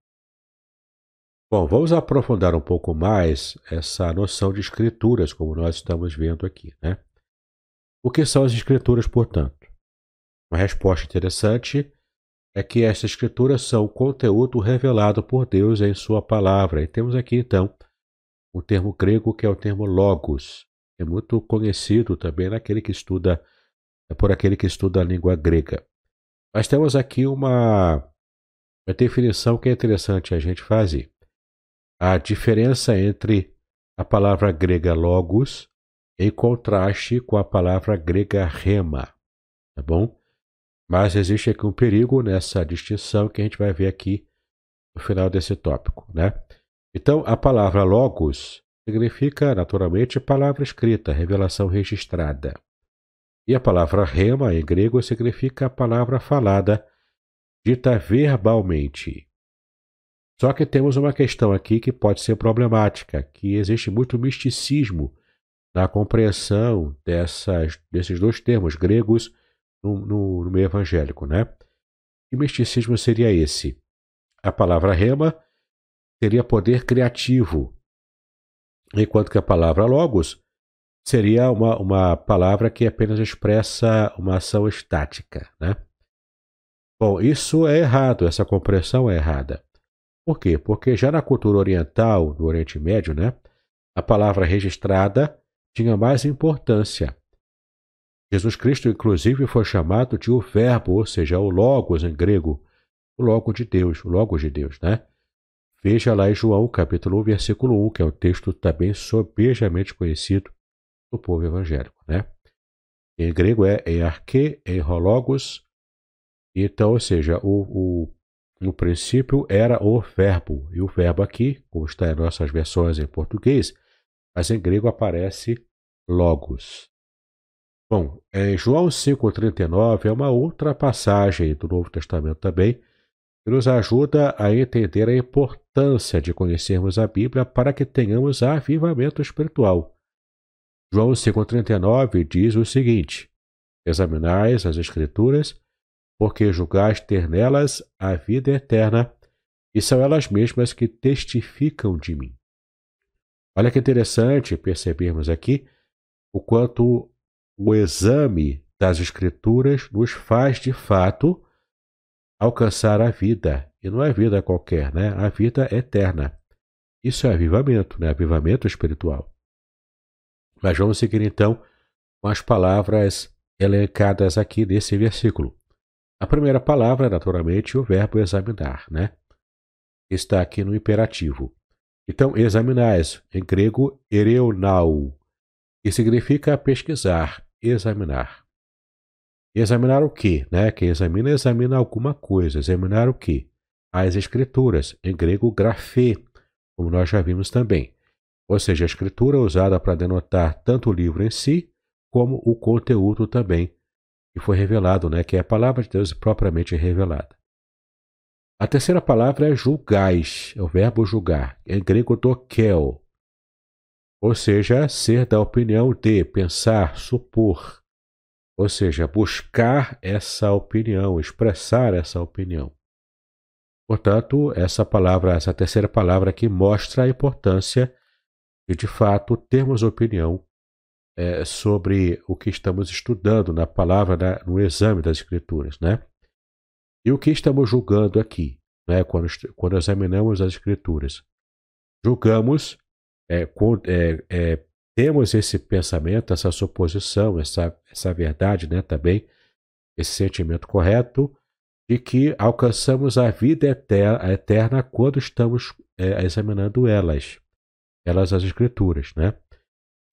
Bom, vamos aprofundar um pouco mais essa noção de escrituras, como nós estamos vendo aqui. Né? O que são as escrituras, portanto? Uma resposta interessante é que essas escrituras são o conteúdo revelado por Deus em Sua palavra. E temos aqui, então, um termo grego que é o termo logos, é muito conhecido também naquele que estuda é por aquele que estuda a língua grega. Mas temos aqui uma, uma definição que é interessante a gente fazer. A diferença entre a palavra grega logos em contraste com a palavra grega rema, tá bom? Mas existe aqui um perigo nessa distinção que a gente vai ver aqui no final desse tópico, né? Então, a palavra logos significa naturalmente palavra escrita, revelação registrada. E a palavra rema em grego significa a palavra falada, dita verbalmente. Só que temos uma questão aqui que pode ser problemática, que existe muito misticismo na compreensão dessas, desses dois termos gregos no, no, no meio evangélico, né? Que misticismo seria esse? A palavra rema teria poder criativo, enquanto que a palavra logos seria uma, uma palavra que apenas expressa uma ação estática, né? Bom, isso é errado, essa compreensão é errada. Por quê? Porque já na cultura oriental, do Oriente Médio, né, a palavra registrada tinha mais importância. Jesus Cristo, inclusive, foi chamado de o Verbo, ou seja, o Logos em grego, o Logo de Deus, o Logos de Deus, né? Veja lá em João, capítulo 1, versículo 1, que é um texto também sobejamente conhecido do povo evangélico, né? Em grego é em arque, em hologos. Então, ou seja, o, o, no princípio era o verbo. E o verbo aqui, como está em nossas versões em português, mas em grego aparece logos. Bom, em João 5,39 é uma outra passagem do Novo Testamento também, que nos ajuda a entender a importância de conhecermos a Bíblia para que tenhamos avivamento espiritual. João 5,39 diz o seguinte: Examinais as Escrituras, porque julgais ter nelas a vida eterna, e são elas mesmas que testificam de mim. Olha que interessante percebermos aqui o quanto o exame das Escrituras nos faz de fato alcançar a vida, e não é vida qualquer, né? A vida eterna. Isso é avivamento, né? Avivamento espiritual. Mas vamos seguir então com as palavras elencadas aqui nesse versículo. A primeira palavra, naturalmente, o verbo examinar, né? Está aqui no imperativo. Então, examinais, em grego, ereunau, que significa pesquisar, examinar. Examinar o que? Né? Quem examina, examina alguma coisa. Examinar o que? As escrituras, em grego, grafê, como nós já vimos também ou seja, a escritura usada para denotar tanto o livro em si, como o conteúdo também, que foi revelado, né, que é a palavra de Deus propriamente revelada. A terceira palavra é julgais, é o verbo julgar, em grego dokel, ou seja, ser da opinião de, pensar, supor, ou seja, buscar essa opinião, expressar essa opinião. Portanto, essa palavra, essa terceira palavra aqui mostra a importância de de fato termos opinião é, sobre o que estamos estudando na palavra, no exame das Escrituras, né? E o que estamos julgando aqui, né? Quando, quando examinamos as Escrituras, julgamos, é, é, é, temos esse pensamento, essa suposição, essa, essa verdade, né? Também esse sentimento correto de que alcançamos a vida eterna, eterna quando estamos é, examinando elas, elas as Escrituras, né?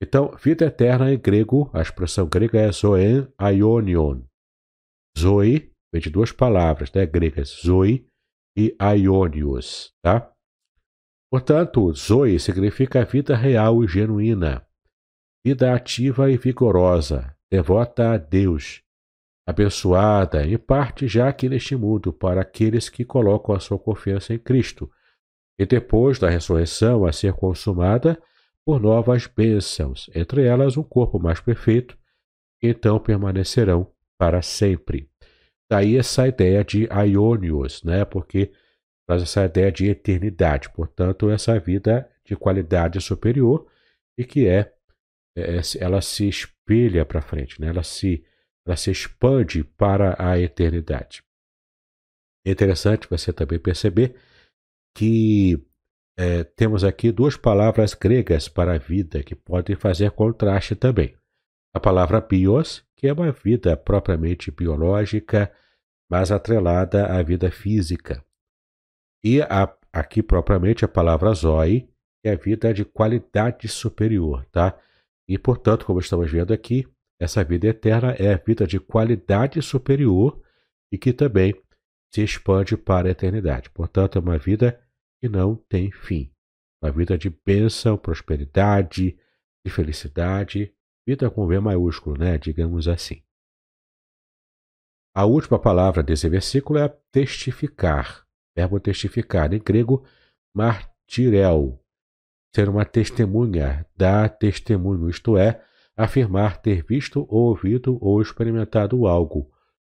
Então, vida eterna em grego, a expressão grega é zoen aionion. Zoe vem de duas palavras né, gregas, zoe e aionios, tá? Portanto, zoe significa vida real e genuína, vida ativa e vigorosa, devota a Deus, abençoada, em parte já aqui neste mundo, para aqueles que colocam a sua confiança em Cristo, e depois da ressurreição a ser consumada, por novas bênçãos, entre elas um corpo mais perfeito, que então permanecerão para sempre. Daí essa ideia de aionios, né? porque traz essa ideia de eternidade, portanto, essa vida de qualidade superior e que é, é ela se espelha para frente, né? ela, se, ela se expande para a eternidade. É interessante você também perceber que é, temos aqui duas palavras gregas para a vida que podem fazer contraste também. A palavra bios, que é uma vida propriamente biológica, mas atrelada à vida física. E a, aqui propriamente a palavra zoe, é a vida de qualidade superior, tá? E portanto, como estamos vendo aqui, essa vida eterna é a vida de qualidade superior e que também se expande para a eternidade. Portanto, é uma vida que não tem fim. Uma vida de bênção, prosperidade, de felicidade, vida com V maiúsculo, né? Digamos assim. A última palavra desse versículo é testificar. Verbo testificar, em grego, martirel. Ser uma testemunha, dar testemunho, isto é, afirmar ter visto ou ouvido ou experimentado algo,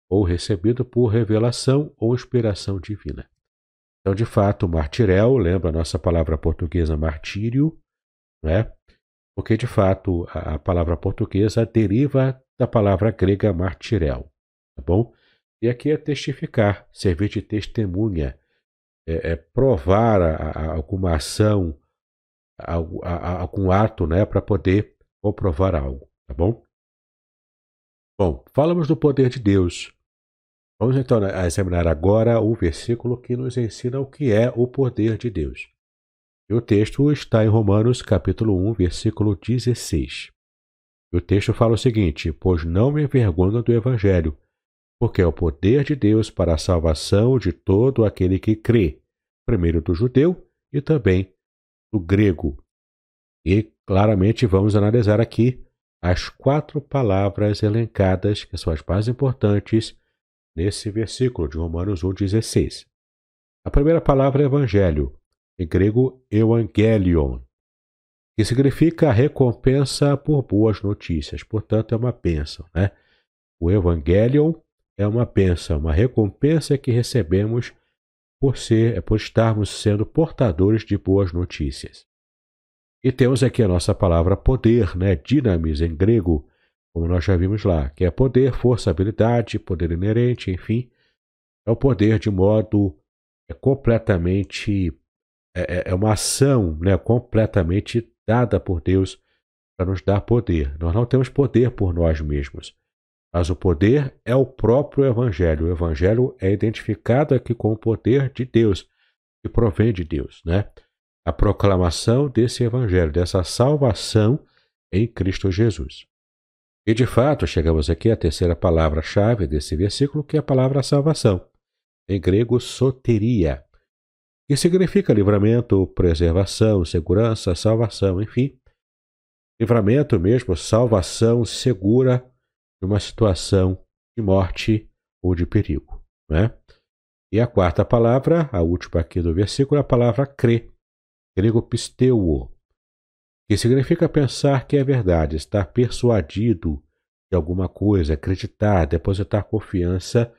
ou recebido por revelação ou inspiração divina. Então, de fato, martirel lembra a nossa palavra portuguesa martírio, né? porque de fato a, palavra portuguesa deriva da palavra grega martirel, tá bom? E aqui é testificar, servir de testemunha, é, é provar a, a, alguma ação, algum ato, né, para poder comprovar algo, tá bom? Bom, falamos do poder de Deus, Vamos então examinar agora o versículo que nos ensina o que é o poder de Deus. E o texto está em Romanos capítulo 1, versículo 16. E o texto fala o seguinte: Pois não me envergonho do Evangelho, porque é o poder de Deus para a salvação de todo aquele que crê, primeiro do judeu e também do grego. E claramente vamos analisar aqui as quatro palavras elencadas, que são as mais importantes nesse versículo de Romanos 1,16. A primeira palavra é evangelho, em grego evangelion, que significa recompensa por boas notícias, portanto é uma bênção. Né? O evangelion é uma bênção, uma recompensa que recebemos por ser, por estarmos sendo portadores de boas notícias. E temos aqui a nossa palavra poder, né? Dinamis em grego, como nós já vimos lá, que é poder, força, habilidade, poder inerente, enfim, é o poder de modo é completamente é, é, é uma ação, né, completamente dada por Deus para nos dar poder. Nós não temos poder por nós mesmos, mas o poder é o próprio Evangelho. O Evangelho é identificado aqui com o poder de Deus, que provém de Deus, né? A proclamação desse Evangelho, dessa salvação em Cristo Jesus. E de fato, chegamos aqui à terceira palavra-chave desse versículo, que é a palavra salvação, em grego soteria, que significa livramento, preservação, segurança, salvação, enfim. Livramento mesmo, salvação segura uma situação de morte ou de perigo. Né? E a quarta palavra, a última aqui do versículo, é a palavra crê, grego pisteuo, que significa pensar que é verdade, estar persuadido de alguma coisa, acreditar, depositar confiança,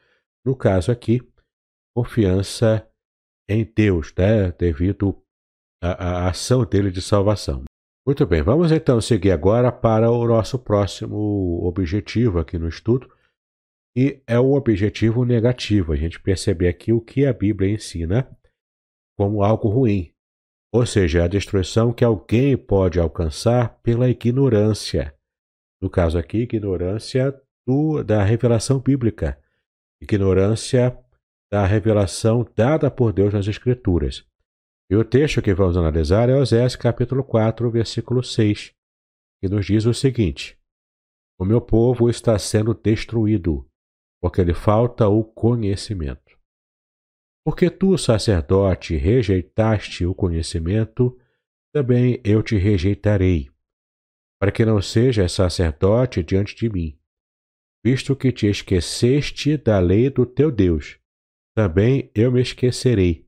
no caso aqui, confiança em Deus, né? devido à, à ação dele de salvação. Muito bem, vamos então seguir agora para o nosso próximo objetivo aqui no estudo, e é o objetivo negativo, a gente perceber aqui o que a Bíblia ensina como algo ruim, ou seja, a destruição que alguém pode alcançar pela ignorância. No caso aqui, ignorância do, da revelação bíblica, ignorância da revelação dada por Deus nas Escrituras. E o texto que vamos analisar é Osés capítulo 4, versículo 6, que nos diz o seguinte: O meu povo está sendo destruído, porque lhe falta o conhecimento. Porque tu, sacerdote, rejeitaste o conhecimento, também eu te rejeitarei, para que não sejas sacerdote diante de mim, visto que te esqueceste da lei do teu Deus, também eu me esquecerei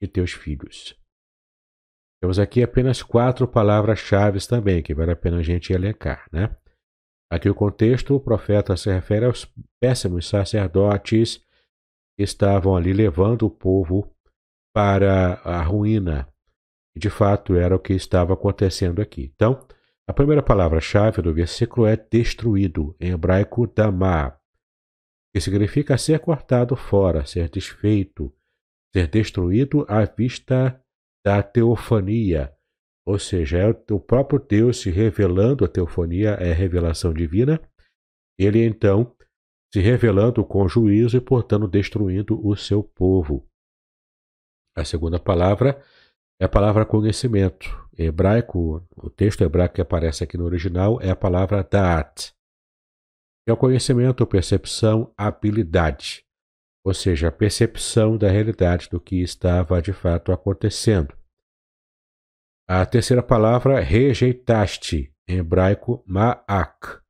de teus filhos. Temos aqui apenas quatro palavras-chave também, que vale a pena a gente elencar, né? Aqui o contexto, o profeta se refere aos péssimos sacerdotes estavam ali levando o povo para a ruína. E de fato era o que estava acontecendo aqui. Então, a primeira palavra-chave do versículo é destruído, em hebraico damá, que significa ser cortado fora, ser desfeito, ser destruído à vista da teofania, ou seja, é o próprio Deus se revelando, a teofania é a revelação divina, ele então se revelando com juízo e, portanto, destruindo o seu povo. A segunda palavra é a palavra conhecimento. Em hebraico, o texto hebraico que aparece aqui no original é a palavra da'at. É o conhecimento, percepção, habilidade. Ou seja, a percepção da realidade do que estava de fato acontecendo. A terceira palavra, rejeitaste, em hebraico, ma'ak.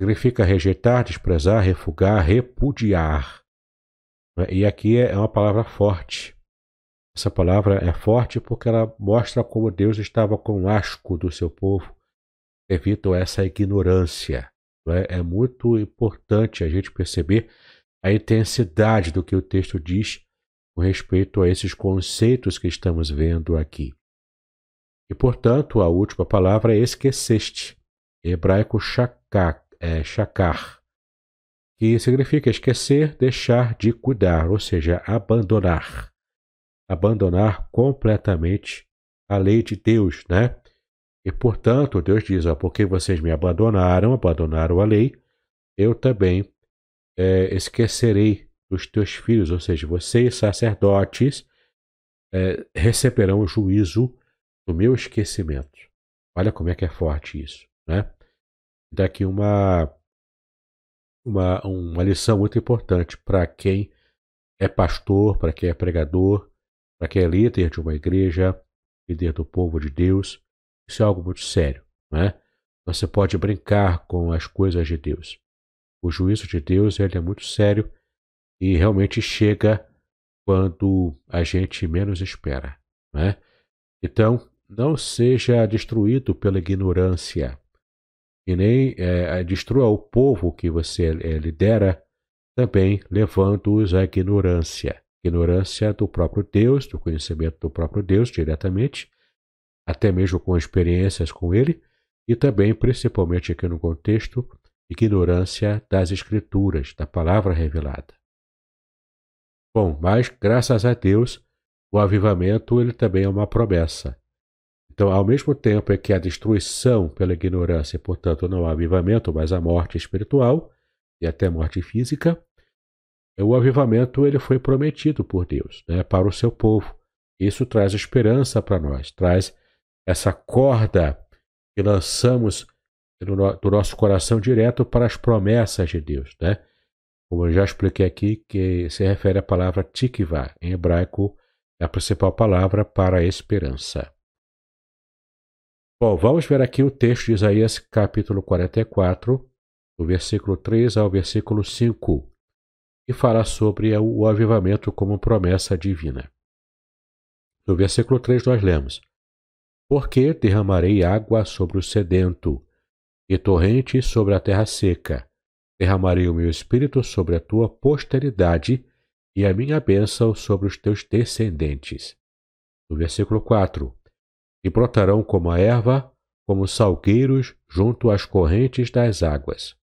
Significa rejeitar, desprezar, refugar, repudiar. E aqui é uma palavra forte. Essa palavra é forte porque ela mostra como Deus estava com asco do seu povo devido a essa ignorância. É muito importante a gente perceber a intensidade do que o texto diz com respeito a esses conceitos que estamos vendo aqui. E, portanto, a última palavra é esqueceste, hebraico shakak, é shakar, que significa esquecer, deixar de cuidar, ou seja, abandonar. Abandonar completamente a lei de Deus, né? E portanto, Deus diz: ó, porque vocês me abandonaram, abandonaram a lei, eu também é, esquecerei dos teus filhos, ou seja, vocês, sacerdotes, é, receberão o juízo do meu esquecimento. Olha como é que é forte isso, né? daqui uma, uma, uma lição muito importante para quem é pastor, para quem é pregador, para quem é líder de uma igreja, líder do povo de Deus. Isso é algo muito sério, né? Você pode brincar com as coisas de Deus. O juízo de Deus ele é muito sério e realmente chega quando a gente menos espera, né? Então, não seja destruído pela ignorância, e nem é, destrua o povo que você é, lidera, também levando-os à ignorância. Ignorância do próprio Deus, do conhecimento do próprio Deus diretamente, até mesmo com experiências com ele, e também, principalmente aqui no contexto, ignorância das Escrituras, da palavra revelada. Bom, mas graças a Deus, o avivamento ele também é uma promessa. Então, ao mesmo tempo é que a destruição pela ignorância, portanto, não há avivamento, mas a morte espiritual e até morte física, o avivamento ele foi prometido por Deus né, para o seu povo. Isso traz esperança para nós, traz essa corda que lançamos do nosso coração direto para as promessas de Deus. Né? Como eu já expliquei aqui, que se refere à palavra tikva, em hebraico, é a principal palavra para a esperança. Bom, vamos ver aqui o texto de Isaías, capítulo 44, do versículo 3 ao versículo 5, que fala sobre o avivamento como promessa divina. No versículo 3 nós lemos: Porque derramarei água sobre o sedento, e torrente sobre a terra seca. Derramarei o meu espírito sobre a tua posteridade, e a minha bênção sobre os teus descendentes. No versículo 4: e brotarão como a erva, como salgueiros junto às correntes das águas.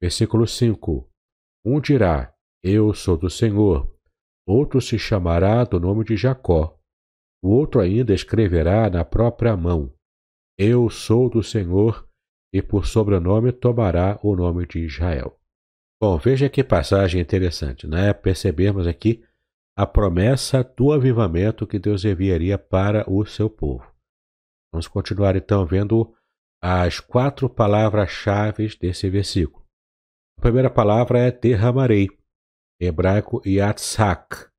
Versículo 5: Um dirá: Eu sou do Senhor. Outro se chamará do nome de Jacó. O outro ainda escreverá na própria mão: Eu sou do Senhor, e por sobrenome tomará o nome de Israel. Bom, veja que passagem interessante, né? Percebemos aqui a promessa do avivamento que Deus enviaria para o seu povo. Vamos continuar então vendo as quatro palavras-chave desse versículo. A primeira palavra é derramarei, hebraico yatzak,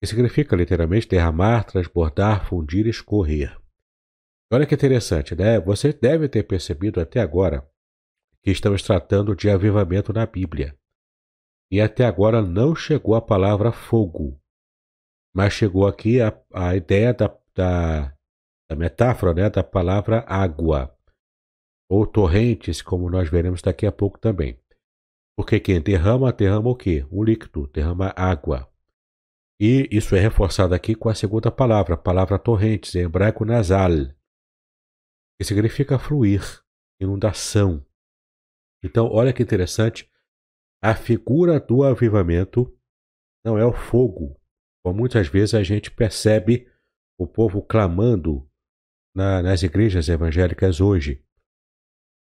que significa literalmente derramar, transbordar, fundir, escorrer. Olha que interessante, né? Você deve ter percebido até agora que estamos tratando de avivamento na Bíblia. E até agora não chegou a palavra fogo, mas chegou aqui a, a ideia da, da, da metáfora né, da palavra água, ou torrentes, como nós veremos daqui a pouco também. Porque quem derrama, derrama o quê? Um líquido, derrama água. E isso é reforçado aqui com a segunda palavra, a palavra torrentes, em hebraico nasal, que significa fluir, inundação. Então, olha que interessante, a figura do avivamento não é o fogo, como muitas vezes a gente percebe o povo clamando na, nas igrejas evangélicas hoje.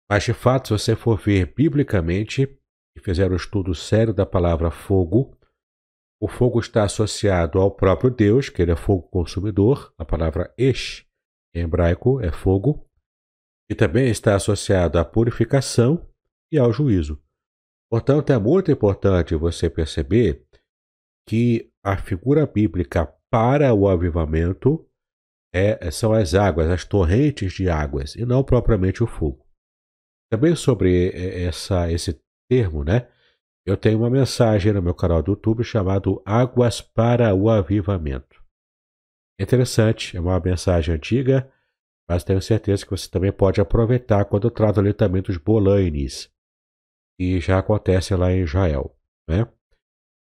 Mas de fato, se você for ver biblicamente e fizer um estudo sério da palavra fogo, o fogo está associado ao próprio Deus, que ele é fogo consumidor, a palavra esh em hebraico é fogo, e também está associado à purificação e ao juízo. Portanto, é muito importante você perceber que a figura bíblica para o avivamento é, são as águas, as torrentes de águas, e não propriamente o fogo. Também sobre essa, esse termo, né? Eu tenho uma mensagem no meu canal do YouTube chamado Águas para o Avivamento. É interessante, é uma mensagem antiga, mas tenho certeza que você também pode aproveitar quando eu trato ali também dos bolanes, que já acontece lá em Israel. Né?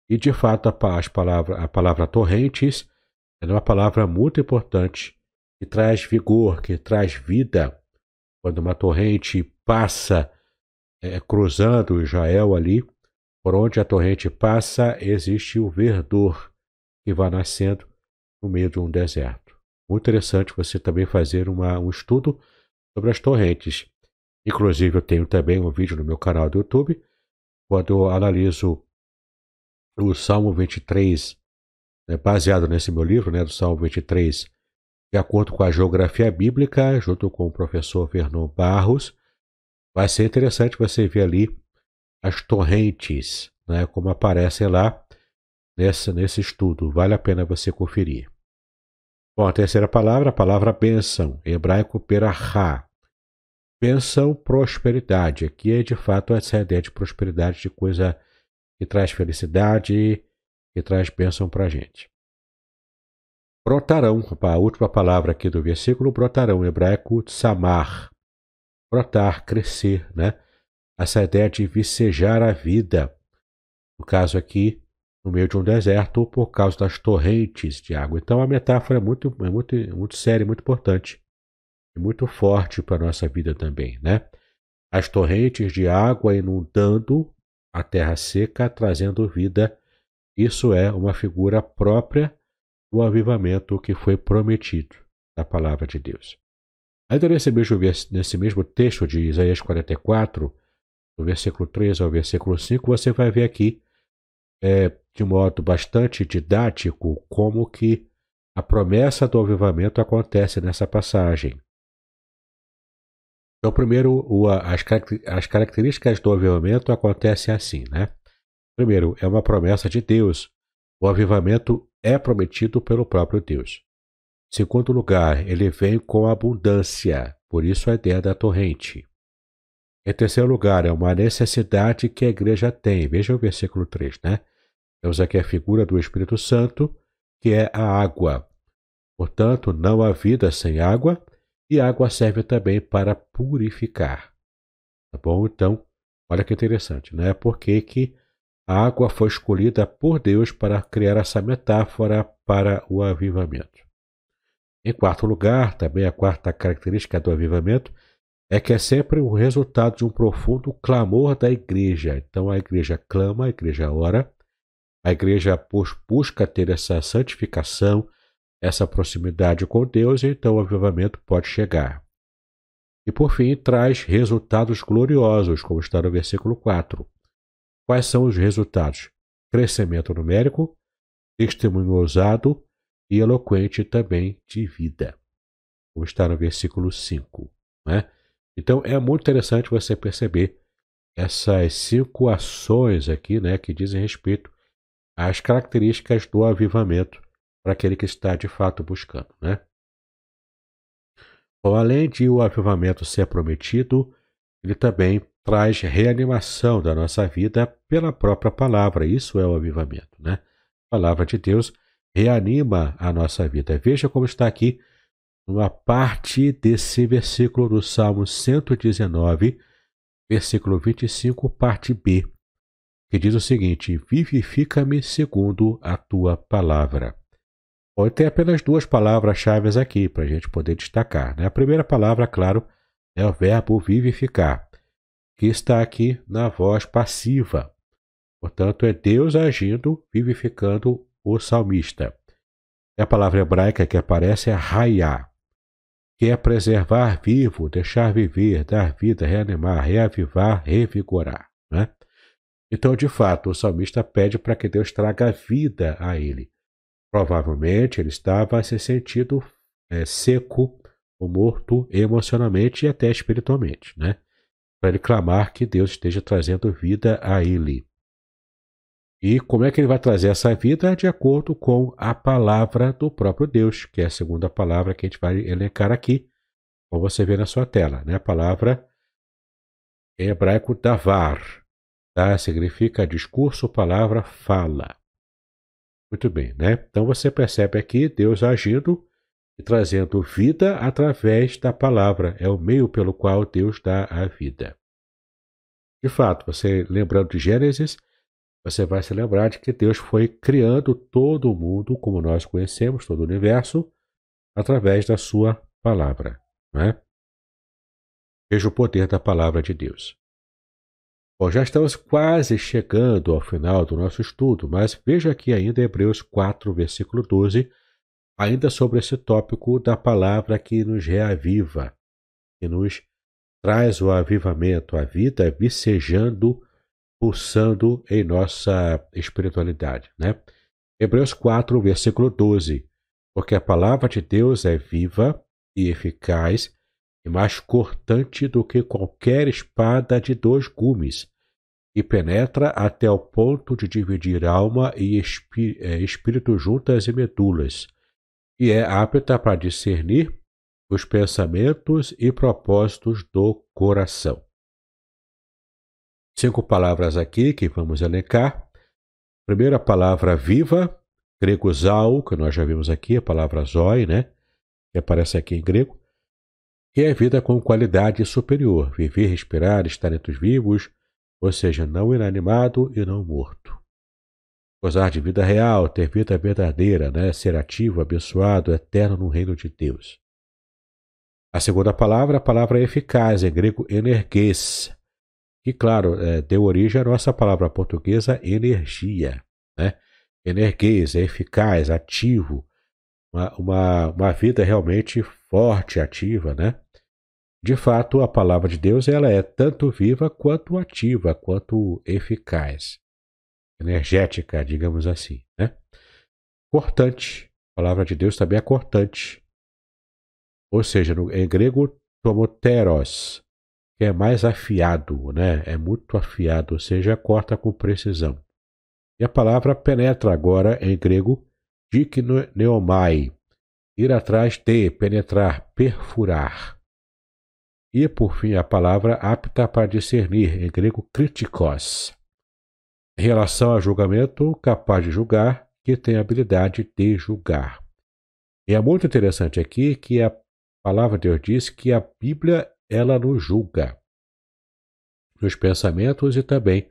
E de fato a, as palavra, a palavra torrentes é uma palavra muito importante que traz vigor, que traz vida. Quando uma torrente passa é, cruzando Israel ali, por onde a torrente passa, existe o verdor que vai nascendo no meio de um deserto. Muito interessante você também fazer uma, um estudo sobre as torrentes. Inclusive, eu tenho também um vídeo no meu canal do YouTube, quando eu analiso o Salmo 23, né, baseado nesse meu livro, né, do Salmo 23, de acordo com a geografia bíblica, junto com o professor Vernon Barros. Vai ser interessante você ver ali as torrentes, né, como aparecem lá nesse, nesse estudo. Vale a pena você conferir. Bom, a terceira palavra, a palavra bênção, hebraico perahá. Bênção, prosperidade. Aqui é de fato essa ideia de prosperidade, de coisa que traz felicidade, que traz bênção para a gente. Brotarão, a última palavra aqui do versículo, brotarão, hebraico samar. Brotar, crescer, né? Essa ideia de vicejar a vida. No caso aqui, no meio de um deserto, por causa das torrentes de água. Então a metáfora é muito, é muito, muito séria, muito importante muito forte para a nossa vida também, né? As torrentes de água inundando a terra seca, trazendo vida. Isso é uma figura própria do avivamento que foi prometido da palavra de Deus. Ainda nesse mesmo, nesse mesmo texto de Isaías 44, do versículo 3 ao versículo 5, você vai ver aqui, é, de modo bastante didático, como que a promessa do avivamento acontece nessa passagem. Então, primeiro, as características do avivamento acontecem assim, né? Primeiro, é uma promessa de Deus. O avivamento é prometido pelo próprio Deus. Segundo lugar, ele vem com abundância, por isso a ideia da torrente. Em terceiro lugar, é uma necessidade que a igreja tem. Veja o versículo 3, né? Temos aqui a figura do Espírito Santo, que é a água. Portanto, não há vida sem água, e a água serve também para purificar. Tá bom? Então, olha que interessante, né? Por que, que a água foi escolhida por Deus para criar essa metáfora para o avivamento? Em quarto lugar, também a quarta característica do avivamento é que é sempre o resultado de um profundo clamor da igreja. Então a igreja clama, a igreja ora, a igreja busca ter essa santificação, essa proximidade com Deus, e então o avivamento pode chegar. E por fim, traz resultados gloriosos, como está no versículo 4. Quais são os resultados? Crescimento numérico, testemunho ousado e eloquente também de vida, como está no versículo 5. Né? Então é muito interessante você perceber essas cinco ações aqui, né, que dizem respeito às características do avivamento para aquele que está de fato buscando, né? Bom, além de o avivamento ser prometido, ele também traz reanimação da nossa vida pela própria palavra. Isso é o avivamento, né? A palavra de Deus reanima a nossa vida. Veja como está aqui uma parte desse versículo do Salmo 119, versículo 25, parte B, que diz o seguinte: Vivifica-me segundo a tua palavra. Bom, tem apenas duas palavras-chave aqui para a gente poder destacar. Né? A primeira palavra, claro, é o verbo vivificar, que está aqui na voz passiva. Portanto, é Deus agindo, vivificando o salmista. A palavra hebraica que aparece é raiá, que é preservar vivo, deixar viver, dar vida, reanimar, reavivar, revigorar. Então, de fato, o salmista pede para que Deus traga vida a ele. Provavelmente ele estava se sentindo é, seco ou morto emocionalmente e até espiritualmente, né? Para ele clamar que Deus esteja trazendo vida a ele. E como é que ele vai trazer essa vida? De acordo com a palavra do próprio Deus, que é a segunda palavra que a gente vai elencar aqui, como você vê na sua tela. Né? A palavra em hebraico davar, tá? significa discurso, palavra, fala. Muito bem, né? Então você percebe aqui Deus agindo e trazendo vida através da palavra. É o meio pelo qual Deus dá a vida. De fato, você lembrando de Gênesis, você vai se lembrar de que Deus foi criando todo o mundo como nós conhecemos, todo o universo, através da sua palavra. Não é? Veja o poder da palavra de Deus. Bom, já estamos quase chegando ao final do nosso estudo, mas veja aqui ainda Hebreus 4, versículo 12, ainda sobre esse tópico da palavra que nos reaviva, que nos traz o avivamento, a vida vicejando pulsando em nossa espiritualidade, né? Hebreus 4, versículo 12. Porque a palavra de Deus é viva e eficaz e mais cortante do que qualquer espada de dois gumes, e penetra até o ponto de dividir alma e é, espírito juntas e medulas, e é apta para discernir os pensamentos e propósitos do coração. Cinco palavras aqui que vamos elencar. Primeira palavra viva, grego zal, que nós já vimos aqui, a palavra zoi, né? Que aparece aqui em grego. Que é vida com qualidade superior, viver, respirar, estar entre os vivos, ou seja, não inanimado e não morto. Gozar de vida real, ter vida verdadeira, né? ser ativo, abençoado, eterno no reino de Deus. A segunda palavra, a palavra eficaz, em grego energes, que, claro, é, deu origem à nossa palavra portuguesa energia. Né? Energuês é eficaz, ativo, uma, uma, uma vida realmente forte, ativa. Né? De fato, a palavra de Deus ela é tanto viva quanto ativa, quanto eficaz, energética, digamos assim. Né? Cortante, a palavra de Deus também é cortante. Ou seja, no, em grego, tomoteros, que é mais afiado, né? É muito afiado, ou seja, corta com precisão. E a palavra penetra agora em grego dikneomai, ir atrás de, penetrar, perfurar. E por fim a palavra apta para discernir, em grego kritikos. Em relação a julgamento, capaz de julgar, que tem habilidade de julgar. E é muito interessante aqui que a palavra de Deus diz que a Bíblia ela nos julga nos pensamentos e também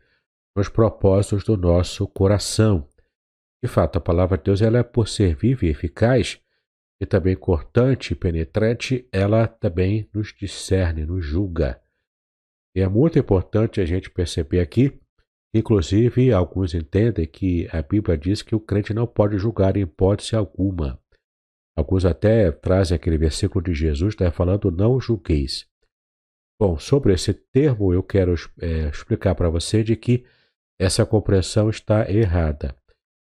nos propósitos do nosso coração. De fato, a palavra de Deus ela é por ser viva e eficaz, e também cortante e penetrante, ela também nos discerne, nos julga. E é muito importante a gente perceber aqui, inclusive alguns entendem que a Bíblia diz que o crente não pode julgar em hipótese alguma. Alguns até trazem aquele versículo de Jesus, está falando não julgueis. Bom, sobre esse termo eu quero é, explicar para você de que essa compreensão está errada.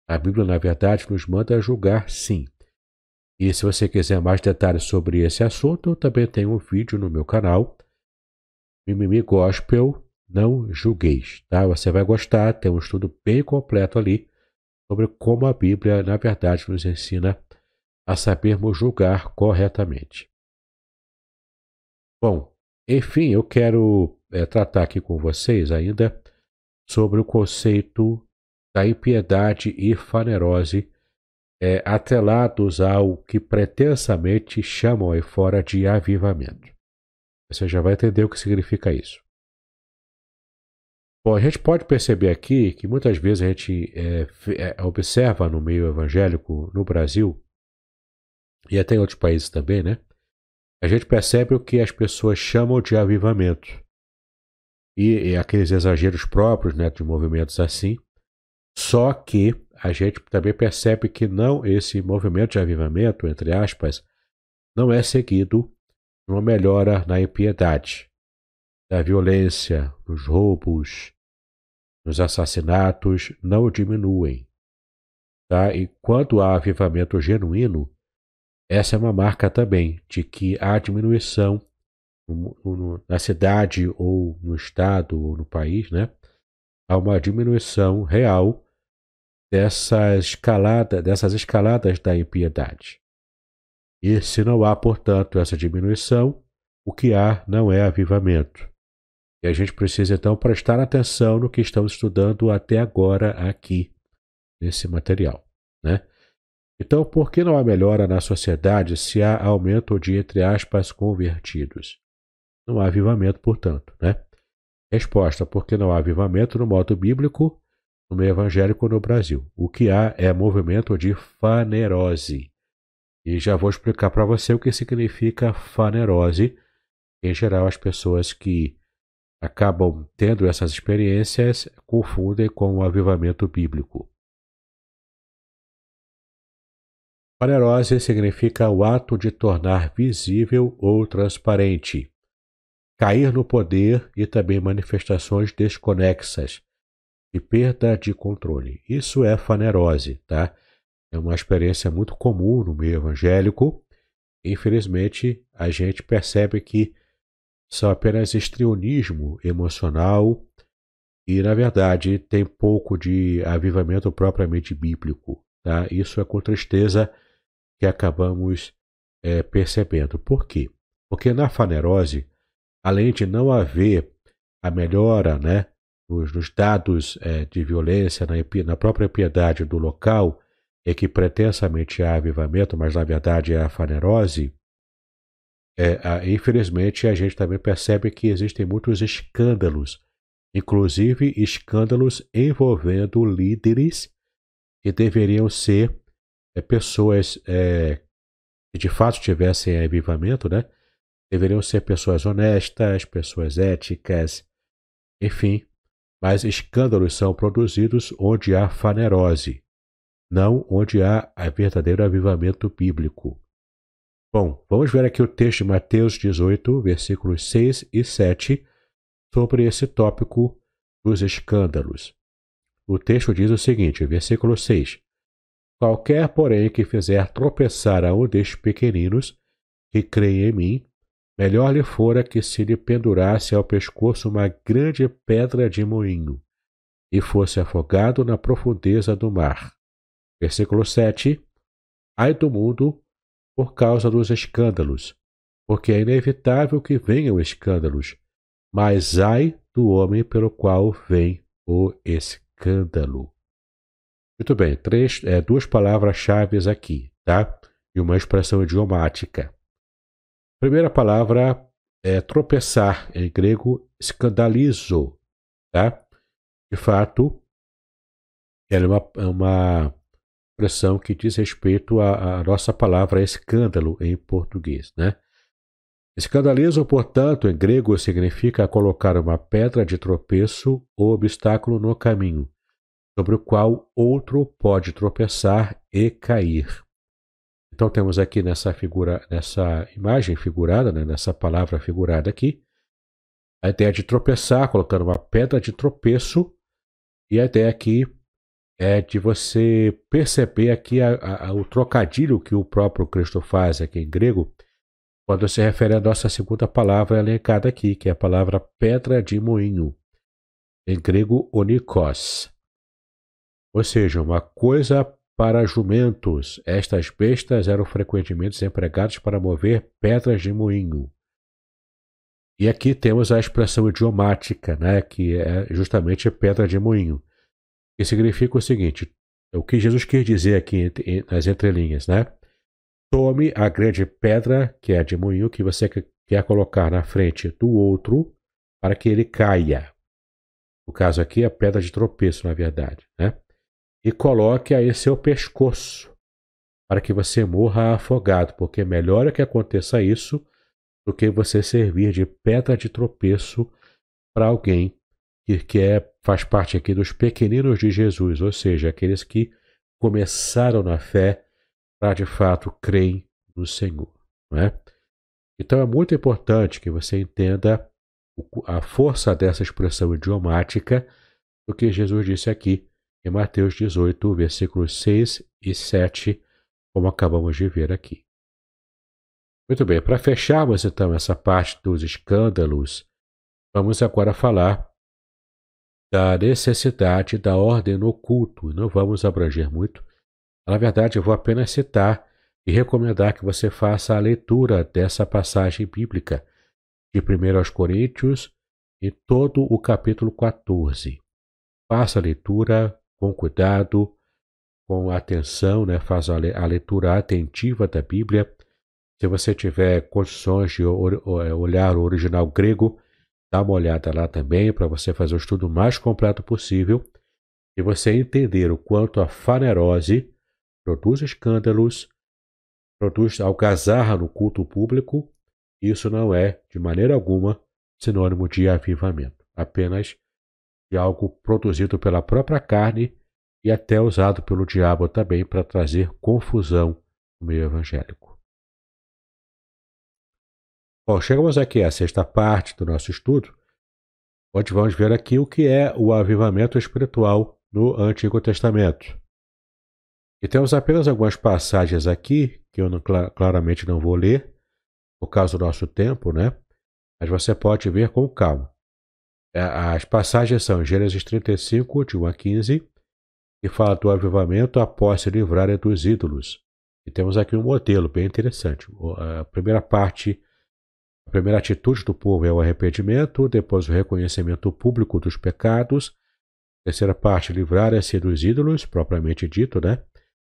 A Bíblia, na verdade, nos manda julgar sim. E se você quiser mais detalhes sobre esse assunto, eu também tenho um vídeo no meu canal, Mimimi Gospel, não julgueis, tá? Você vai gostar, tem um estudo bem completo ali sobre como a Bíblia, na verdade, nos ensina a sabermos julgar corretamente. Bom, enfim, eu quero é, tratar aqui com vocês ainda sobre o conceito da impiedade e fanerose é, atrelados ao que pretensamente chamam aí fora de avivamento. Você já vai entender o que significa isso. Bom, a gente pode perceber aqui que muitas vezes a gente é, é, observa no meio evangélico no Brasil e até em outros países também, né? A gente percebe o que as pessoas chamam de avivamento. E, e aqueles exageros próprios né, de movimentos assim. Só que a gente também percebe que não esse movimento de avivamento, entre aspas, não é seguido de uma melhora na impiedade, da violência, nos roubos, nos assassinatos, não diminuem. Tá? E quando há avivamento genuíno, essa é uma marca também de que há diminuição na cidade ou no estado ou no país, né? Há uma diminuição real dessa escalada, dessas escaladas da impiedade. E se não há, portanto, essa diminuição, o que há não é avivamento. E a gente precisa então prestar atenção no que estamos estudando até agora aqui nesse material, né? Então, por que não há melhora na sociedade se há aumento de, entre aspas, convertidos? Não há avivamento, portanto, né? Resposta: porque não há avivamento no modo bíblico no meio evangélico no Brasil. O que há é movimento de fanerose. E já vou explicar para você o que significa fanerose. Em geral, as pessoas que acabam tendo essas experiências confundem com o avivamento bíblico. Fanerose significa o ato de tornar visível ou transparente, cair no poder e também manifestações desconexas, e perda de controle. Isso é fanerose, tá? É uma experiência muito comum no meio evangélico. Infelizmente, a gente percebe que são apenas estrionismo emocional e, na verdade, tem pouco de avivamento propriamente bíblico. Tá? Isso é com tristeza que acabamos é, percebendo. Por quê? Porque na fanerose, além de não haver a melhora né, nos, nos dados é, de violência, na, na, própria piedade do local, é que pretensamente há avivamento, mas na verdade é a fanerose, é, a, infelizmente a gente também percebe que existem muitos escândalos, inclusive escândalos envolvendo líderes que deveriam ser é, pessoas é, que de fato tivessem avivamento, né? Deveriam ser pessoas honestas, pessoas éticas, enfim, mas escândalos são produzidos onde há fanerose, não onde há verdadeiro avivamento bíblico. Bom, vamos ver aqui o texto de Mateus 18, versículos 6 e 7, sobre esse tópico dos escândalos. O texto diz o seguinte, versículo 6: Qualquer, porém, que fizer tropeçar a um destes pequeninos, que creem em mim, Melhor lhe fora que se lhe pendurasse ao pescoço uma grande pedra de moinho e fosse afogado na profundeza do mar. Versículo 7. Ai do mundo por causa dos escândalos, porque é inevitável que venham escândalos, mas ai do homem pelo qual vem o escândalo. Muito bem, três, é, duas palavras-chave aqui, tá? E uma expressão idiomática. Primeira palavra é tropeçar, em grego escandalizo, tá? De fato, ela é uma, é uma expressão que diz respeito à, à nossa palavra escândalo em português, né? Escandalismo, portanto, em grego significa colocar uma pedra de tropeço ou obstáculo no caminho, sobre o qual outro pode tropeçar e cair. Então temos aqui nessa figura, nessa imagem figurada, né, nessa palavra figurada aqui, a ideia de tropeçar, colocando uma pedra de tropeço, e a ideia aqui é de você perceber aqui a, a, o trocadilho que o próprio Cristo faz aqui em grego, quando se refere à nossa segunda palavra elencada aqui, que é a palavra pedra de moinho, em grego onikos. Ou seja, uma coisa para jumentos. Estas bestas eram frequentemente empregadas para mover pedras de moinho. E aqui temos a expressão idiomática, né, que é justamente pedra de moinho, que significa o seguinte: o que Jesus quer dizer aqui nas entrelinhas, né? Tome a grande pedra, que é de moinho, que você quer colocar na frente do outro para que ele caia. No caso aqui, a pedra de tropeço, na verdade, né? E coloque aí seu pescoço para que você morra afogado, porque melhor é que aconteça isso do que você servir de pedra de tropeço para alguém que, que é, faz parte aqui dos pequeninos de Jesus, ou seja, aqueles que começaram na fé para de fato creem no Senhor. É? Então é muito importante que você entenda a força dessa expressão idiomática do que Jesus disse aqui em Mateus 18, versículos 6 e 7, como acabamos de ver aqui. Muito bem, para fecharmos então essa parte dos escândalos, vamos agora falar da necessidade da ordem no culto. Não vamos abranger muito. Na verdade, eu vou apenas citar e recomendar que você faça a leitura dessa passagem bíblica de 1 aos Coríntios e todo o capítulo 14. Faça a leitura, com cuidado, com atenção, né? faz a leitura atentiva da Bíblia. Se você tiver condições de é, olhar o original grego, dá uma olhada lá também para você fazer o estudo mais completo possível e você entender o quanto a fanerose produz escândalos, produz algazarra no culto público. Isso não é, de maneira alguma, sinônimo de avivamento, apenas de algo produzido pela própria carne e até usado pelo diabo também para trazer confusão no meio evangélico. Bom, chegamos aqui à sexta parte do nosso estudo, onde vamos ver aqui o que é o avivamento espiritual no Antigo Testamento. E temos apenas algumas passagens aqui que eu não, claramente não vou ler, por causa do nosso tempo, né? Mas você pode ver com calma. É, as passagens são Gênesis 35, de 1 a 15, que fala do avivamento após se livrarem dos ídolos. E temos aqui um modelo bem interessante. A primeira parte, a primeira atitude do povo é o arrependimento, depois o reconhecimento público dos pecados, terceira parte, livrar-se dos ídolos, propriamente dito, né?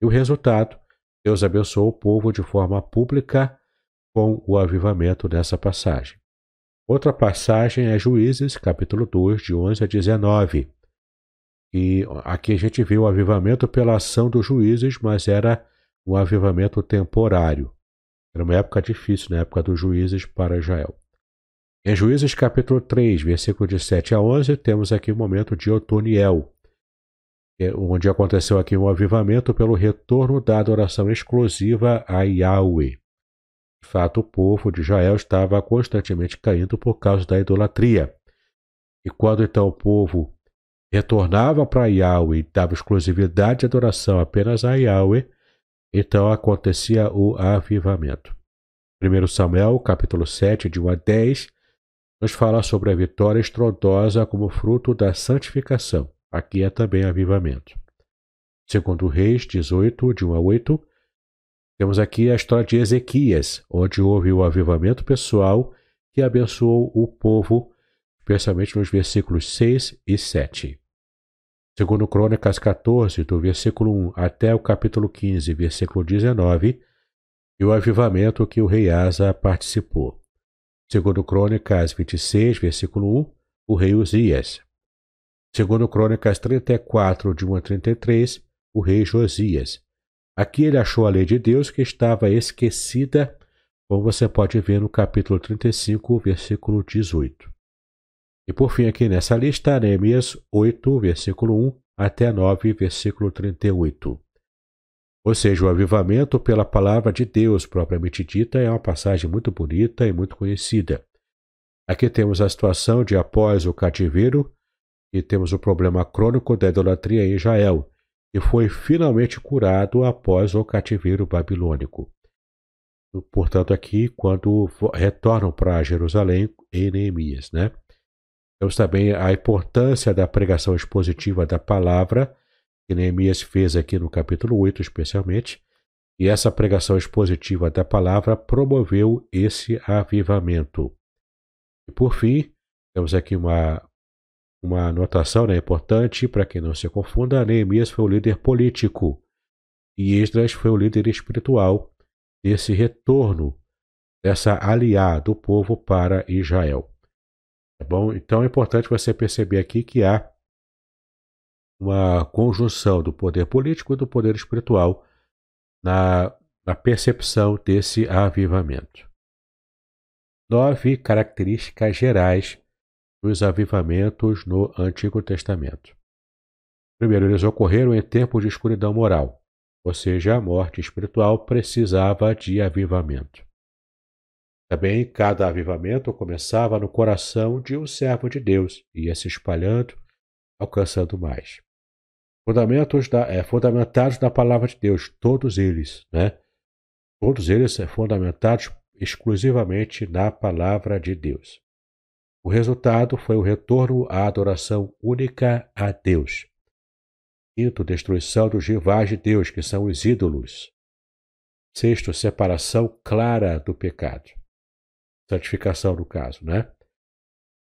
E o resultado, Deus abençoou o povo de forma pública com o avivamento dessa passagem. Outra passagem é Juízes, capítulo 2, de 11 a 19. E aqui a gente vê o avivamento pela ação dos juízes, mas era um avivamento temporário. Era uma época difícil, na época dos juízes para Israel. Em Juízes capítulo 3, versículo de 7 a 11, temos aqui o momento de Otoniel, é onde aconteceu aqui um avivamento pelo retorno da adoração exclusiva a Yahweh. De fato, o povo de Israel estava constantemente caindo por causa da idolatria. E quando então o povo retornava para Yahweh e dava exclusividade de adoração apenas a Yahweh, então acontecia o avivamento. 1 Samuel, capítulo 7, de 1 a 10, nos fala sobre a vitória estrondosa como fruto da santificação. Aqui é também avivamento. Segundo Reis 18, de 1 a 8, temos aqui a história de Ezequias, onde houve o avivamento pessoal que abençoou o povo, especialmente nos versículos 6 e 7. Segundo Crônicas 14, do versículo 1 até o capítulo 15, versículo 19, e o avivamento que o rei Asa participou. Segundo Crônicas 26, versículo 1, o rei Uzias. Segundo Crônicas 34, de 1 a 33, o rei Josias Aqui ele achou a lei de Deus que estava esquecida, como você pode ver no capítulo 35, versículo 18. E por fim, aqui nessa lista, Neemias 8, versículo 1 até 9, versículo 38. Ou seja, o avivamento pela palavra de Deus propriamente dita é uma passagem muito bonita e muito conhecida. Aqui temos a situação de após o cativeiro e temos o problema crônico da idolatria em Israel, que foi finalmente curado após o cativeiro babilônico. Portanto, aqui, quando retornam para Jerusalém em Neemias, né? Temos também a importância da pregação expositiva da palavra que Neemias fez aqui no capítulo 8, especialmente, e essa pregação expositiva da palavra promoveu esse avivamento. E por fim, temos aqui uma, uma anotação né, importante para quem não se confunda: Neemias foi o líder político e Esdras foi o líder espiritual desse retorno, dessa aliar do povo para Israel. Tá bom? Então é importante você perceber aqui que há uma conjunção do poder político e do poder espiritual na, na percepção desse avivamento. Nove características gerais dos avivamentos no Antigo Testamento. Primeiro, eles ocorreram em tempos de escuridão moral, ou seja, a morte espiritual precisava de avivamento. Também cada avivamento começava no coração de um servo de Deus e ia se espalhando, alcançando mais fundamentos da, é, fundamentados na palavra de Deus, todos eles, né? Todos eles é, fundamentados exclusivamente na palavra de Deus. O resultado foi o retorno à adoração única a Deus. Quinto, destruição dos rivais de Deus, que são os ídolos. Sexto, separação clara do pecado. Santificação, no caso, né?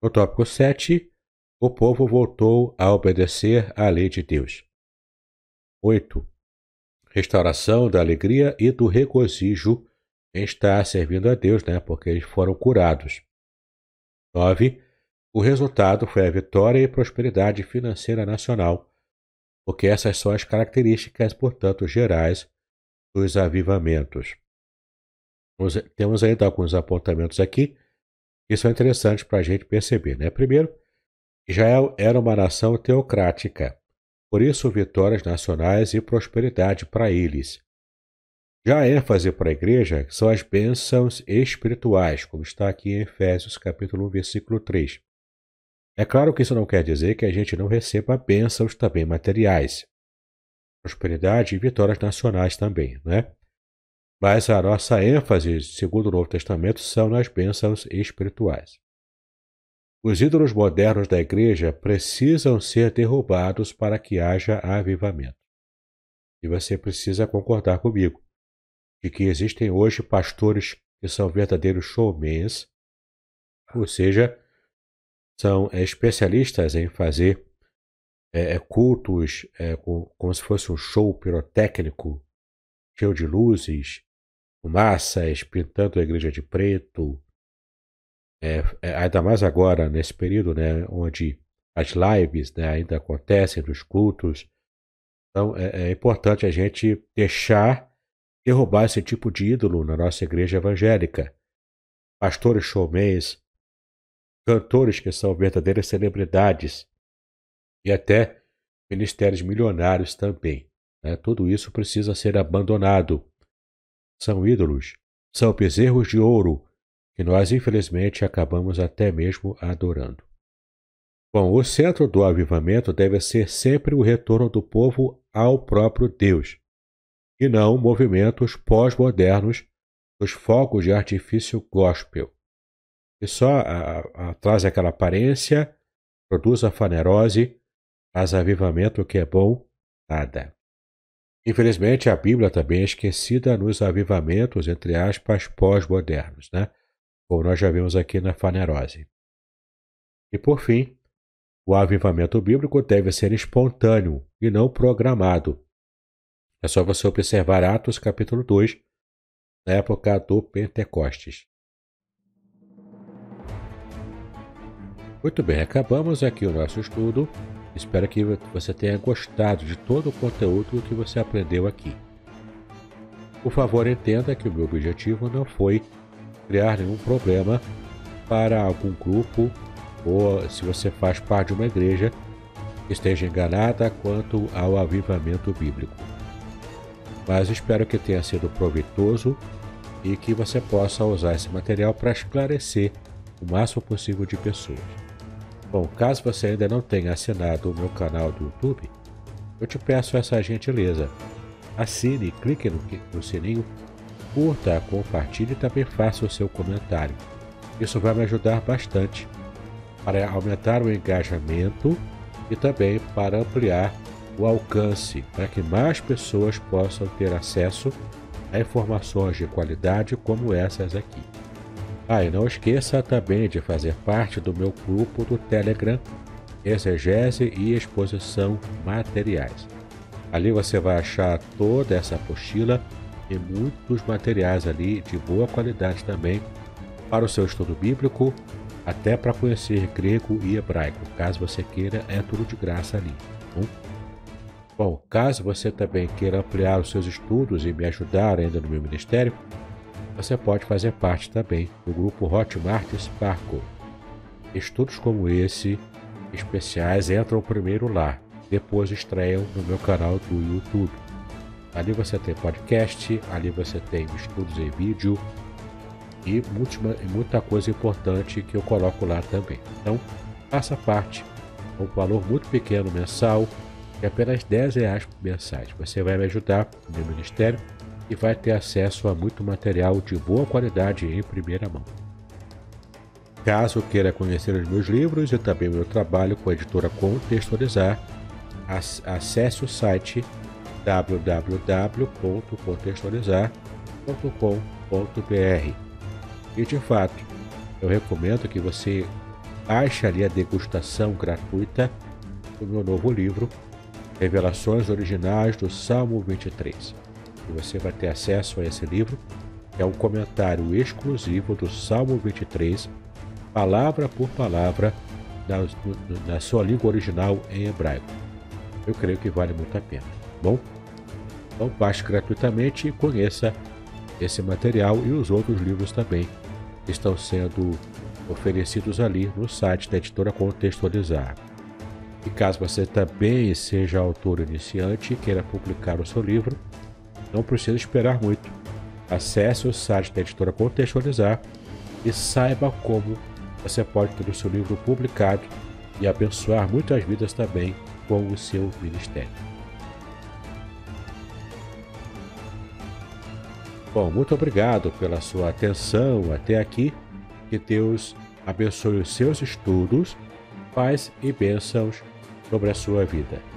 No tópico 7, o povo voltou a obedecer à lei de Deus. 8. Restauração da alegria e do regozijo em estar servindo a Deus, né? Porque eles foram curados. 9. O resultado foi a vitória e prosperidade financeira nacional, porque essas são as características, portanto, gerais dos avivamentos. Temos ainda alguns apontamentos aqui que são interessantes para a gente perceber. Né? Primeiro, Israel era uma nação teocrática. Por isso, vitórias nacionais e prosperidade para eles. Já ênfase para a igreja são as bênçãos espirituais, como está aqui em Efésios capítulo 1, versículo 3. É claro que isso não quer dizer que a gente não receba bênçãos também materiais, prosperidade e vitórias nacionais também, né? Mas a nossa ênfase, segundo o Novo Testamento, são nas bênçãos espirituais. Os ídolos modernos da igreja precisam ser derrubados para que haja avivamento. E você precisa concordar comigo de que existem hoje pastores que são verdadeiros showmans, ou seja, são é, especialistas em fazer é, é cultos é, com, como se fosse um show pirotécnico, cheio de luzes, fumaças, pintando a igreja de preto, é, é, ainda mais agora, nesse período, né, onde as lives né, ainda acontecem nos cultos. Então, é, é importante a gente deixar derrubar esse tipo de ídolo na nossa igreja evangélica. Pastores showmans, cantores que são verdadeiras celebridades e até ministérios milionários também. Né? Tudo isso precisa ser abandonado. São ídolos, são bezerros de ouro que nós infelizmente acabamos até mesmo adorando. Bom, o centro do avivamento deve ser sempre o retorno do povo ao próprio Deus, e não movimentos pós-modernos dos fogos de artifício gospel, que só a, a, traz aquela aparência, produz a fanerose, faz avivamento que é bom, nada. Infelizmente, a Bíblia também é esquecida nos avivamentos, entre aspas, pós-modernos, né? como nós já vimos aqui na fanerose. E por fim, o avivamento bíblico deve ser espontâneo e não programado. É só você observar Atos capítulo 2, na época do Pentecostes. Muito bem, acabamos aqui o nosso estudo. Espero que você tenha gostado de todo o conteúdo que você aprendeu aqui. Por favor, entenda que o meu objetivo não foi criar nenhum problema para algum grupo ou se você faz parte de uma igreja esteja enganada quanto ao avivamento bíblico. Mas espero que tenha sido proveitoso e que você possa usar esse material para esclarecer o máximo possível de pessoas. Bom, caso você ainda não tenha assinado o meu canal do YouTube, eu te peço essa gentileza. Assine, clique no, no sininho, curta, compartilhe e também faça o seu comentário. Isso vai me ajudar bastante para aumentar o engajamento e também para ampliar o alcance, para que mais pessoas possam ter acesso a informações de qualidade como essas aqui. Ah, e não esqueça também de fazer parte do meu grupo do Telegram Exegese e Exposição Materiais. Ali você vai achar toda essa apostila e muitos materiais ali de boa qualidade também para o seu estudo bíblico, até para conhecer grego e hebraico. Caso você queira, é tudo de graça ali. Bom? Bom, caso você também queira ampliar os seus estudos e me ajudar ainda no meu ministério, você pode fazer parte também do grupo Hotmart Sparkle. Estudos como esse, especiais, entram primeiro lá, depois estreiam no meu canal do YouTube. Ali você tem podcast, ali você tem estudos em vídeo e muita coisa importante que eu coloco lá também. Então, faça parte, um valor muito pequeno mensal, de apenas 10 reais mensais. Você vai me ajudar no meu ministério e vai ter acesso a muito material de boa qualidade em primeira mão. Caso queira conhecer os meus livros e também o meu trabalho com a editora Contextualizar, acesse o site www.contextualizar.com.br. E de fato, eu recomendo que você baixe ali a degustação gratuita do meu novo livro, Revelações Originais do Salmo 23 e você vai ter acesso a esse livro, que é um comentário exclusivo do Salmo 23, palavra por palavra, na, na sua língua original em hebraico. Eu creio que vale muito a pena, bom? Então baixe gratuitamente e conheça esse material e os outros livros também estão sendo oferecidos ali no site da editora Contextualizar. E caso você também seja autor iniciante e queira publicar o seu livro, não precisa esperar muito. Acesse o site da editora Contextualizar e saiba como você pode ter o seu livro publicado e abençoar muitas vidas também com o seu ministério. Bom, muito obrigado pela sua atenção até aqui. Que Deus abençoe os seus estudos, paz e bênçãos sobre a sua vida.